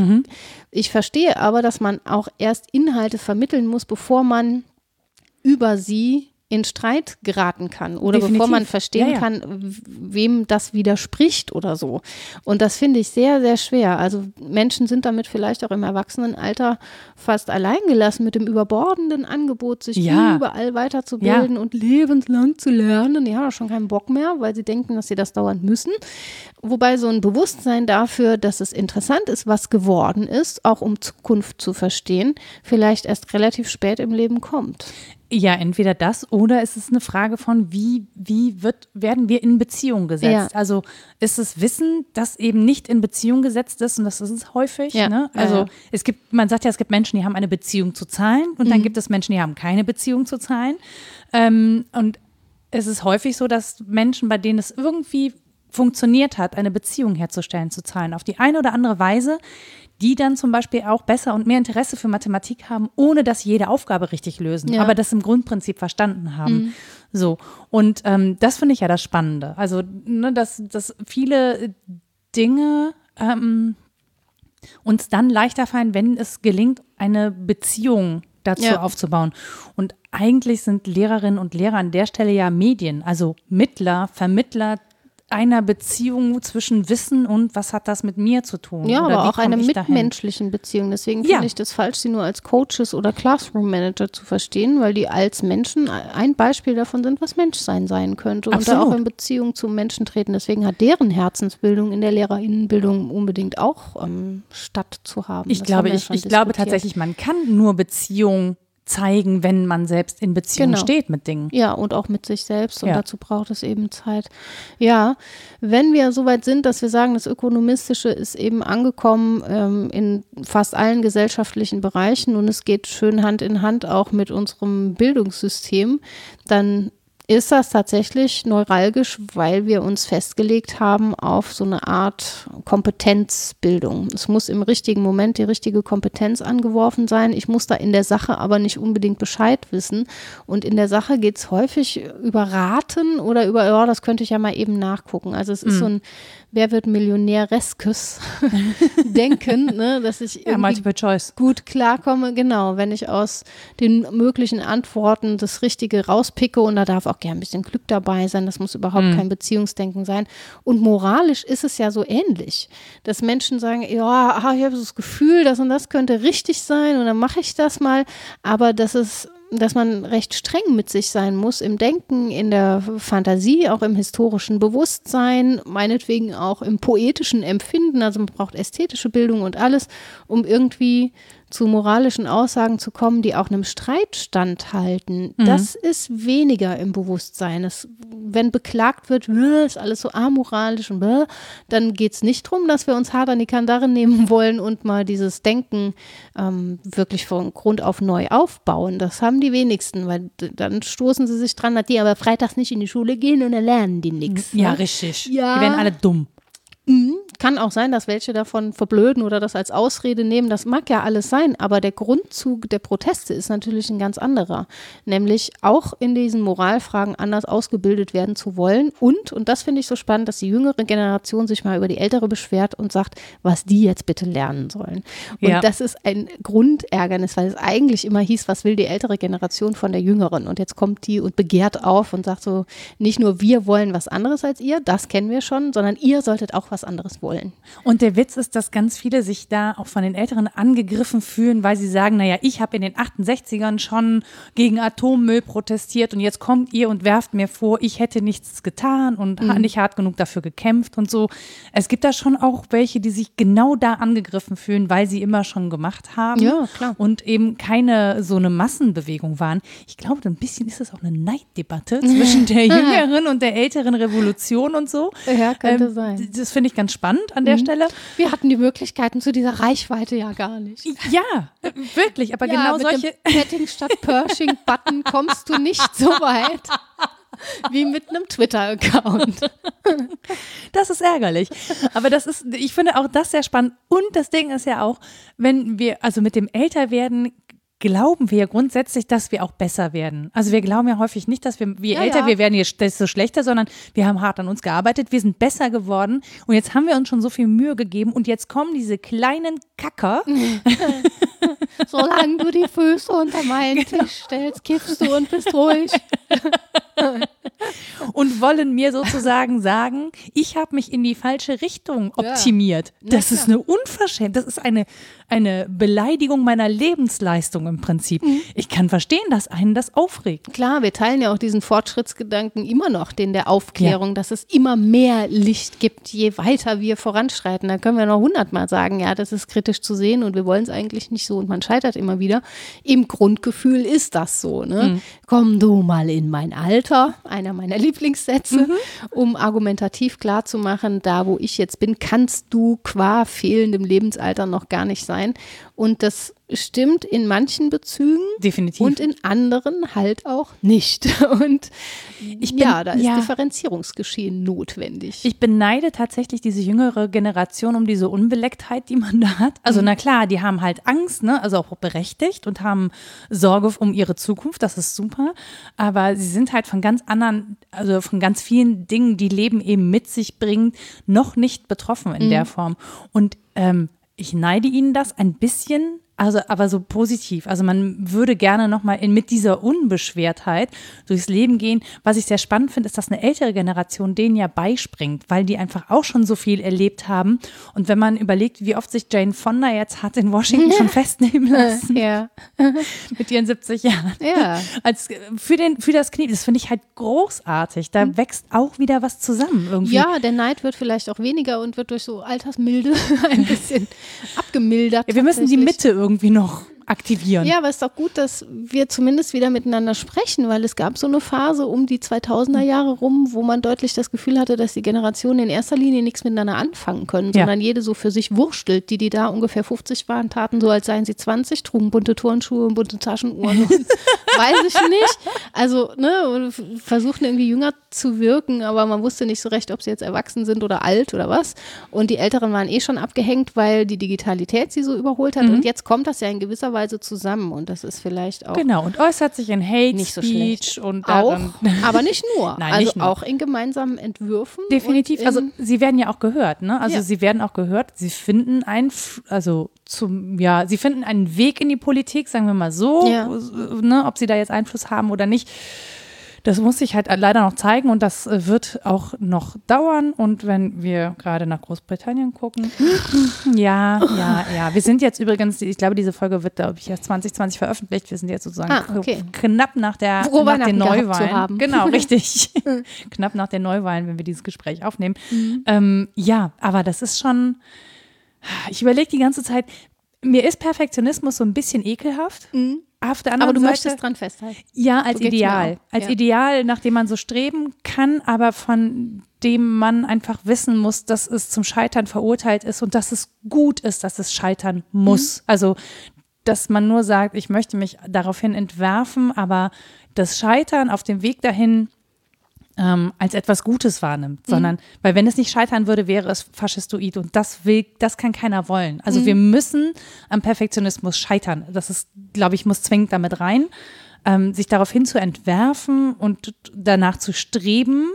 Ich verstehe aber, dass man auch erst Inhalte vermitteln muss, bevor man über sie in Streit geraten kann oder Definitiv. bevor man verstehen Ja, ja. kann, wem das widerspricht oder so. Und das finde ich sehr, sehr schwer. Also Menschen sind damit vielleicht auch im Erwachsenenalter fast alleingelassen mit dem überbordenden Angebot, sich Ja. überall weiterzubilden und lebenslang zu lernen. Die haben schon keinen Bock mehr, weil sie denken, dass sie das dauernd müssen. Wobei so ein Bewusstsein dafür, dass es interessant ist, was geworden ist, auch um Zukunft zu verstehen, vielleicht erst relativ spät im Leben kommt. Ja, entweder das oder es ist eine Frage von, wie, wie wird, werden wir in Beziehung gesetzt? Ja. Also ist es Wissen, das eben nicht in Beziehung gesetzt ist und das ist es häufig. Ja, Ne? Also ja. es gibt, man sagt ja, es gibt Menschen, die haben eine Beziehung zu Zahlen und Mhm. dann gibt es Menschen, die haben keine Beziehung zu Zahlen. Ähm, und es ist häufig so, dass Menschen, bei denen es irgendwie funktioniert hat, eine Beziehung herzustellen zu Zahlen, auf die eine oder andere Weise, die dann zum Beispiel auch besser und mehr Interesse für Mathematik haben, ohne dass sie jede Aufgabe richtig lösen, Ja. aber das im Grundprinzip verstanden haben. So. Und ähm, das finde ich ja das Spannende. Also, ne, dass, dass viele Dinge ähm, uns dann leichter fallen, wenn es gelingt, eine Beziehung dazu Ja. aufzubauen. Und eigentlich sind Lehrerinnen und Lehrer an der Stelle ja Medien, also Mittler, Vermittler einer Beziehung zwischen Wissen und was hat das mit mir zu tun? Ja, Oder aber auch einer ich dahin? mitmenschlichen Beziehung. Deswegen Ja. finde ich das falsch, sie nur als Coaches oder Classroom Manager zu verstehen, weil die als Menschen ein Beispiel davon sind, was Menschsein sein könnte und da auch in Beziehung zu Menschen treten. Deswegen hat deren Herzensbildung in der Lehrerinnenbildung unbedingt auch ähm, statt zu haben. Ich Das glaube, ich, ich glaube tatsächlich, man kann nur Beziehung zeigen, wenn man selbst in Beziehung Genau. steht mit Dingen. Ja, und auch mit sich selbst. Und Ja. dazu braucht es eben Zeit. Ja, wenn wir so weit sind, dass wir sagen, das Ökonomistische ist eben angekommen ähm, in fast allen gesellschaftlichen Bereichen und es geht schön Hand in Hand auch mit unserem Bildungssystem, dann ist das tatsächlich neuralgisch, weil wir uns festgelegt haben auf so eine Art Kompetenzbildung. Es muss im richtigen Moment die richtige Kompetenz angeworfen sein. Ich muss da in der Sache aber nicht unbedingt Bescheid wissen. Und in der Sache geht es häufig über Raten oder über, ja, das könnte ich ja mal eben nachgucken. Also es ist so ein Wer wird Millionär-reskes Denken, ne, dass ich Ja, Multiple Choice. gut klarkomme, genau, wenn ich aus den möglichen Antworten das Richtige rauspicke und da darf auch gern ein bisschen Glück dabei sein, das muss überhaupt kein Beziehungsdenken sein. Und moralisch ist es ja so ähnlich, dass Menschen sagen, ja, ah, ich habe so das Gefühl, das und das könnte richtig sein und dann mache ich das mal, aber das ist dass man recht streng mit sich sein muss im Denken, in der Fantasie, auch im historischen Bewusstsein, meinetwegen auch im poetischen Empfinden. Also man braucht ästhetische Bildung und alles, um irgendwie zu moralischen Aussagen zu kommen, die auch einem Streit standhalten. Das ist weniger im Bewusstsein. Es, wenn beklagt wird, "Äh, ist alles so amoralisch und bäh", dann geht es nicht darum, dass wir uns hart an die Kandare nehmen wollen und mal dieses Denken ähm, wirklich von Grund auf neu aufbauen. Das haben die wenigsten, weil dann stoßen sie sich dran, dass die aber freitags nicht in die Schule gehen und dann lernen die nichts. Ja, ne? richtig. Ja. Die werden alle dumm. Kann auch sein, dass welche davon verblöden oder das als Ausrede nehmen. Das mag ja alles sein, aber der Grundzug der Proteste ist natürlich ein ganz anderer. Nämlich auch in diesen Moralfragen anders ausgebildet werden zu wollen. Und, und das finde ich so spannend, dass die jüngere Generation sich mal über die ältere beschwert und sagt, was die jetzt bitte lernen sollen. Und Ja. das ist ein Grundärgernis, weil es eigentlich immer hieß, was will die ältere Generation von der jüngeren? Und jetzt kommt die und begehrt auf und sagt so, nicht nur wir wollen was anderes als ihr, das kennen wir schon, sondern ihr solltet auch was anderes wollen. Und der Witz ist, dass ganz viele sich da auch von den Älteren angegriffen fühlen, weil sie sagen, naja, ich habe in den 68ern schon gegen Atommüll protestiert und jetzt kommt ihr und werft mir vor, ich hätte nichts getan und Mhm. nicht hart genug dafür gekämpft und so. Es gibt da schon auch welche, die sich genau da angegriffen fühlen, weil sie immer schon gemacht haben. Ja, klar. Und eben keine so eine Massenbewegung waren. Ich glaube, ein bisschen ist es auch eine Neiddebatte zwischen der jüngeren und der älteren Revolution und so. Ja, könnte Ähm, sein. Das finde ich ganz spannend an der Stelle. Wir hatten die Möglichkeiten zu dieser Reichweite ja gar nicht. Ja, wirklich. Aber genau mit solche. dem Petting statt Pershing-Button kommst du nicht so weit wie mit einem Twitter-Account. Das ist ärgerlich. Aber das ist, ich finde auch das sehr spannend. Und das Ding ist ja auch, wenn wir, also mit dem Älterwerden glauben wir ja grundsätzlich, dass wir auch besser werden. Also wir glauben ja häufig nicht, dass wir, je Ja, älter ja. wir werden, desto schlechter, sondern wir haben hart an uns gearbeitet, wir sind besser geworden und jetzt haben wir uns schon so viel Mühe gegeben und jetzt kommen diese kleinen Kacker Solange du die Füße unter meinen Tisch stellst, kiffst du und bist ruhig. und wollen mir sozusagen sagen, ich habe mich in die falsche Richtung optimiert. Das ist eine Unverschämtheit, das ist eine, eine Beleidigung meiner Lebensleistung im Prinzip. Ich kann verstehen, dass einen das aufregt. Klar, wir teilen ja auch diesen Fortschrittsgedanken immer noch, den der Aufklärung, dass es immer mehr Licht gibt, je weiter wir voranschreiten. Da können wir noch hundertmal sagen, ja, das ist kritisch zu sehen und wir wollen es eigentlich nicht so und man scheitert immer wieder. Im Grundgefühl ist das so. Ne? Komm du mal in mein Alter, einer meiner Lieblingssätze, um argumentativ klarzumachen, da wo ich jetzt bin, kannst du qua fehlendem Lebensalter noch gar nicht sein. Und das stimmt in manchen Bezügen. Definitiv. Und in anderen halt auch nicht. Und Ich bin- ja, da ist ja. Differenzierungsgeschehen notwendig. Ich beneide tatsächlich diese jüngere Generation um diese Unbelecktheit, die man da hat. Also na klar, die haben halt Angst, ne, also auch berechtigt und haben Sorge um ihre Zukunft, das ist super. Aber sie sind halt von ganz anderen, also von ganz vielen Dingen, die Leben eben mit sich bringt, noch nicht betroffen in der Form. Und ähm, ich neide ihnen das ein bisschen also aber so positiv. Also man würde gerne nochmal mit dieser Unbeschwertheit durchs Leben gehen. Was ich sehr spannend finde, ist, dass eine ältere Generation denen ja beispringt, weil die einfach auch schon so viel erlebt haben. Und wenn man überlegt, wie oft sich Jane Fonda jetzt hat in Washington schon festnehmen lassen. Ja. mit ihren 70 Jahren. Ja. Als für, den, für das Knie, das finde ich halt großartig. Da mhm. wächst auch wieder was zusammen irgendwie. Ja, der Neid wird vielleicht auch weniger und wird durch so Altersmilde ein bisschen abgemildert. Ja, wir müssen die Mitte irgendwie noch aktivieren. Ja, aber es ist doch gut, dass wir zumindest wieder miteinander sprechen, weil es gab so eine Phase um die 2000er Jahre rum, wo man deutlich das Gefühl hatte, dass die Generationen in erster Linie nichts miteinander anfangen können, sondern ja. jede so für sich wurstelt. Die, die da ungefähr 50 waren, taten so, als seien sie 20, trugen bunte Turnschuhe und bunte Taschenuhren. weiß ich nicht. Also, ne, versuchten irgendwie jünger zu wirken, aber man wusste nicht so recht, ob sie jetzt erwachsen sind oder alt oder was. Und die Älteren waren eh schon abgehängt, weil die Digitalität sie so überholt hat. Mhm. Und jetzt kommt das ja in gewisser Weise zusammen und das ist vielleicht auch. Genau, und äußert sich in Hate nicht so Speech und daran. Auch, aber nicht nur. Nein, also nicht nur. auch in gemeinsamen Entwürfen. Definitiv. Also sie werden ja auch gehört, ne? Also ja. sie werden auch gehört. Sie finden ein, also zum, ja, sie finden einen Weg in die Politik, sagen wir mal so, ja. ne, ob sie da jetzt Einfluss haben oder nicht. Das muss sich halt leider noch zeigen und das äh, wird auch noch dauern. Und wenn wir gerade nach Großbritannien gucken, ja, ja, ja. Wir sind jetzt übrigens, ich glaube, diese Folge wird, glaube ich, erst 2020 veröffentlicht. Wir sind jetzt sozusagen ah, okay. knapp nach der nach den Neuwahlen. Genau, richtig. knapp nach den Neuwahlen, wenn wir dieses Gespräch aufnehmen. Mhm. Ähm, ja, aber das ist schon. Ich überlege die ganze Zeit, mir ist Perfektionismus so ein bisschen ekelhaft. Mhm. Auf der anderen aber du Seite, möchtest dran festhalten. Ja, als so Ideal. Als ja. Ideal, nach dem man so streben kann, aber von dem man einfach wissen muss, dass es zum Scheitern verurteilt ist und dass es gut ist, dass es scheitern muss. Mhm. Also, dass man nur sagt, ich möchte mich daraufhin entwerfen, aber das Scheitern auf dem Weg dahin ähm, als etwas Gutes wahrnimmt, mhm. sondern, weil wenn es nicht scheitern würde, wäre es faschistoid und das will, das kann keiner wollen. Also mhm. wir müssen am Perfektionismus scheitern. Das ist, glaube ich, muss zwingend damit rein, ähm, sich daraufhin zu entwerfen und danach zu streben,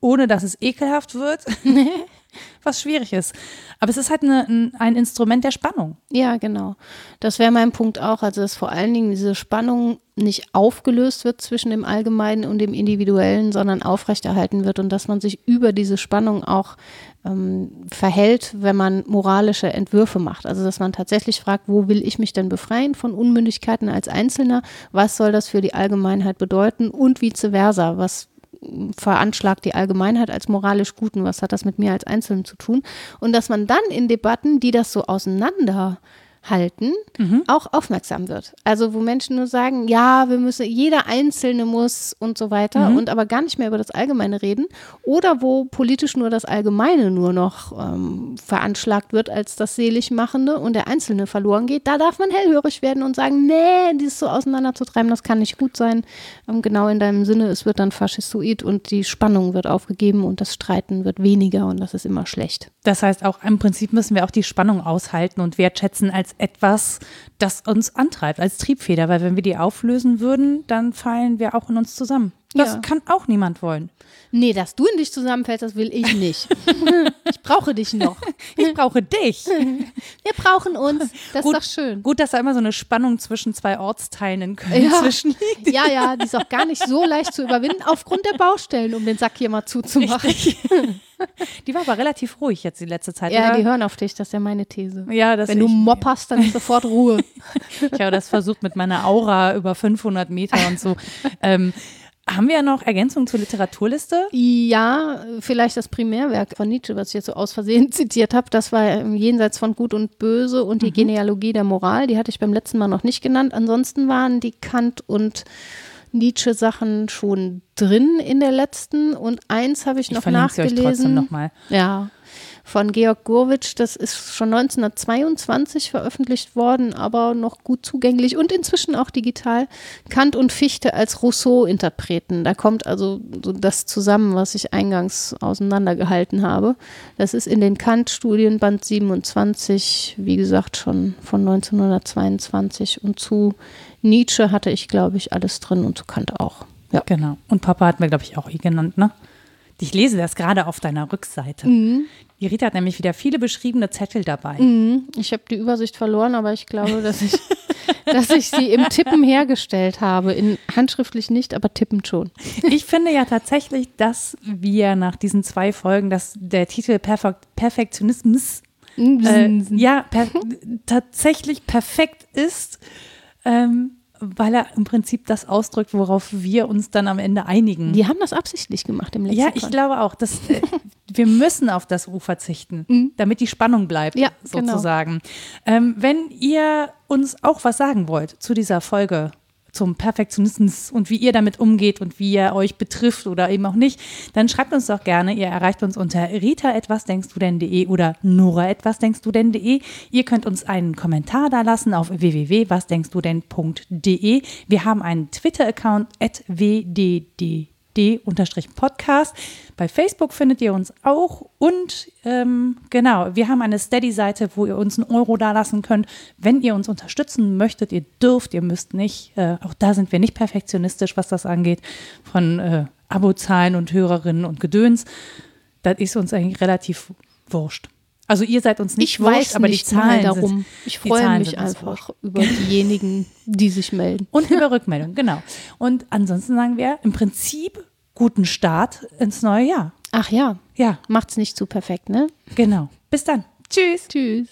ohne dass es ekelhaft wird. was schwierig ist. Aber es ist halt eine, ein Instrument der Spannung. Ja, genau. Das wäre mein Punkt auch. Also, dass vor allen Dingen diese Spannung nicht aufgelöst wird zwischen dem Allgemeinen und dem Individuellen, sondern aufrechterhalten wird und dass man sich über diese Spannung auch ähm, verhält, wenn man moralische Entwürfe macht. Also, dass man tatsächlich fragt, wo will ich mich denn befreien von Unmündigkeiten als Einzelner? Was soll das für die Allgemeinheit bedeuten? Und vice versa. Was veranschlagt die Allgemeinheit als moralisch Guten, was hat das mit mir als Einzelnen zu tun? Und dass man dann in Debatten, die das so auseinander halten, mhm. auch aufmerksam wird. Also wo Menschen nur sagen, ja, wir müssen, jeder Einzelne muss und so weiter mhm. und aber gar nicht mehr über das Allgemeine reden. Oder wo politisch nur das Allgemeine nur noch ähm, veranschlagt wird als das Seligmachende und der Einzelne verloren geht, da darf man hellhörig werden und sagen, nee, dieses so auseinanderzutreiben, das kann nicht gut sein. Ähm, genau in deinem Sinne, es wird dann faschistoid und die Spannung wird aufgegeben und das Streiten wird weniger und das ist immer schlecht. Das heißt auch, im Prinzip müssen wir auch die Spannung aushalten und wertschätzen als etwas, das uns antreibt, als Triebfeder, weil wenn wir die auflösen würden, dann fallen wir auch in uns zusammen. Das ja. kann auch niemand wollen. Nee, dass du in dich zusammenfällst, das will ich nicht. ich brauche dich noch. Ich brauche dich. Wir brauchen uns. Das gut, ist doch schön. Gut, dass da immer so eine Spannung zwischen zwei Ortsteilen in Köln ja. zwischenliegt. Ja, ja, die ist auch gar nicht so leicht zu überwinden, aufgrund der Baustellen, um den Sack hier mal zuzumachen. Richtig. Die war aber relativ ruhig jetzt die letzte Zeit. Ja, oder? die hören auf dich, das ist ja meine These. Ja, das Wenn du mopperst, dann ist sofort Ruhe. ich habe das versucht mit meiner Aura über 500 Meter und so. Ähm, haben wir ja noch Ergänzungen zur Literaturliste? Ja, vielleicht das Primärwerk von Nietzsche, was ich jetzt so aus Versehen zitiert habe. Das war Jenseits von Gut und Böse und die mhm. Genealogie der Moral. Die hatte ich beim letzten Mal noch nicht genannt. Ansonsten waren die Kant und Nietzsche-Sachen schon drin in der letzten und eins habe ich, ich noch nachgelesen. Euch trotzdem noch mal. Ja, von Georg Gurwitsch. Das ist schon 1922 veröffentlicht worden, aber noch gut zugänglich und inzwischen auch digital. Kant und Fichte als Rousseau-Interpreten. Da kommt also so das zusammen, was ich eingangs auseinandergehalten habe. Das ist in den Kant-Studien Band 27, wie gesagt, schon von 1922 und zu Nietzsche hatte ich, glaube ich, alles drin und zu Kant auch. Ja. Genau. Und Papa hat mir, glaube ich, auch eh genannt, ne? Ich lese das gerade auf deiner Rückseite. Mhm. Die Rita hat nämlich wieder viele beschriebene Zettel dabei. Ich habe die Übersicht verloren, aber ich glaube, dass ich, dass ich sie im Tippen hergestellt habe. In handschriftlich nicht, aber tippend schon. Ich finde ja tatsächlich, dass wir nach diesen zwei Folgen, dass der Titel Perfek Perfektionismus äh, ja per tatsächlich perfekt ist, ähm, weil er im Prinzip das ausdrückt, worauf wir uns dann am Ende einigen. Die haben das absichtlich gemacht im Lexikon. Ja, ich glaube auch, dass äh, wir müssen auf das U verzichten, damit die Spannung bleibt, Ja, genau. sozusagen. Ähm, wenn ihr uns auch was sagen wollt zu dieser Folge zum Perfektionismus und wie ihr damit umgeht und wie er euch betrifft oder eben auch nicht, dann schreibt uns doch gerne. Ihr erreicht uns unter rita etwas denkst du denn.de oder nora etwas denkst du denn.de. Ihr könnt uns einen Kommentar da lassen auf www.wasdenkst-du-denn.de. Wir haben einen Twitter-Account at wdd d-podcast. Bei Facebook findet ihr uns auch und ähm, genau, wir haben eine Steady-Seite, wo ihr uns einen Euro dalassen könnt, wenn ihr uns unterstützen möchtet. Ihr dürft, ihr müsst nicht. Äh, auch da sind wir nicht perfektionistisch, was das angeht, von äh, Abozahlen und Hörerinnen und Gedöns. Das ist uns eigentlich relativ wurscht. Also ihr seid uns nicht ich wurscht, weiß aber die nicht Zahlen mal darum. sind, ich die freue Zahlen mich einfach über diejenigen, die sich melden. und über Rückmeldung, genau. Und ansonsten sagen wir im Prinzip guten Start ins neue Jahr. Ach ja, Ja, macht's nicht zu perfekt, ne? genau. Bis dann. Tschüss. Tschüss.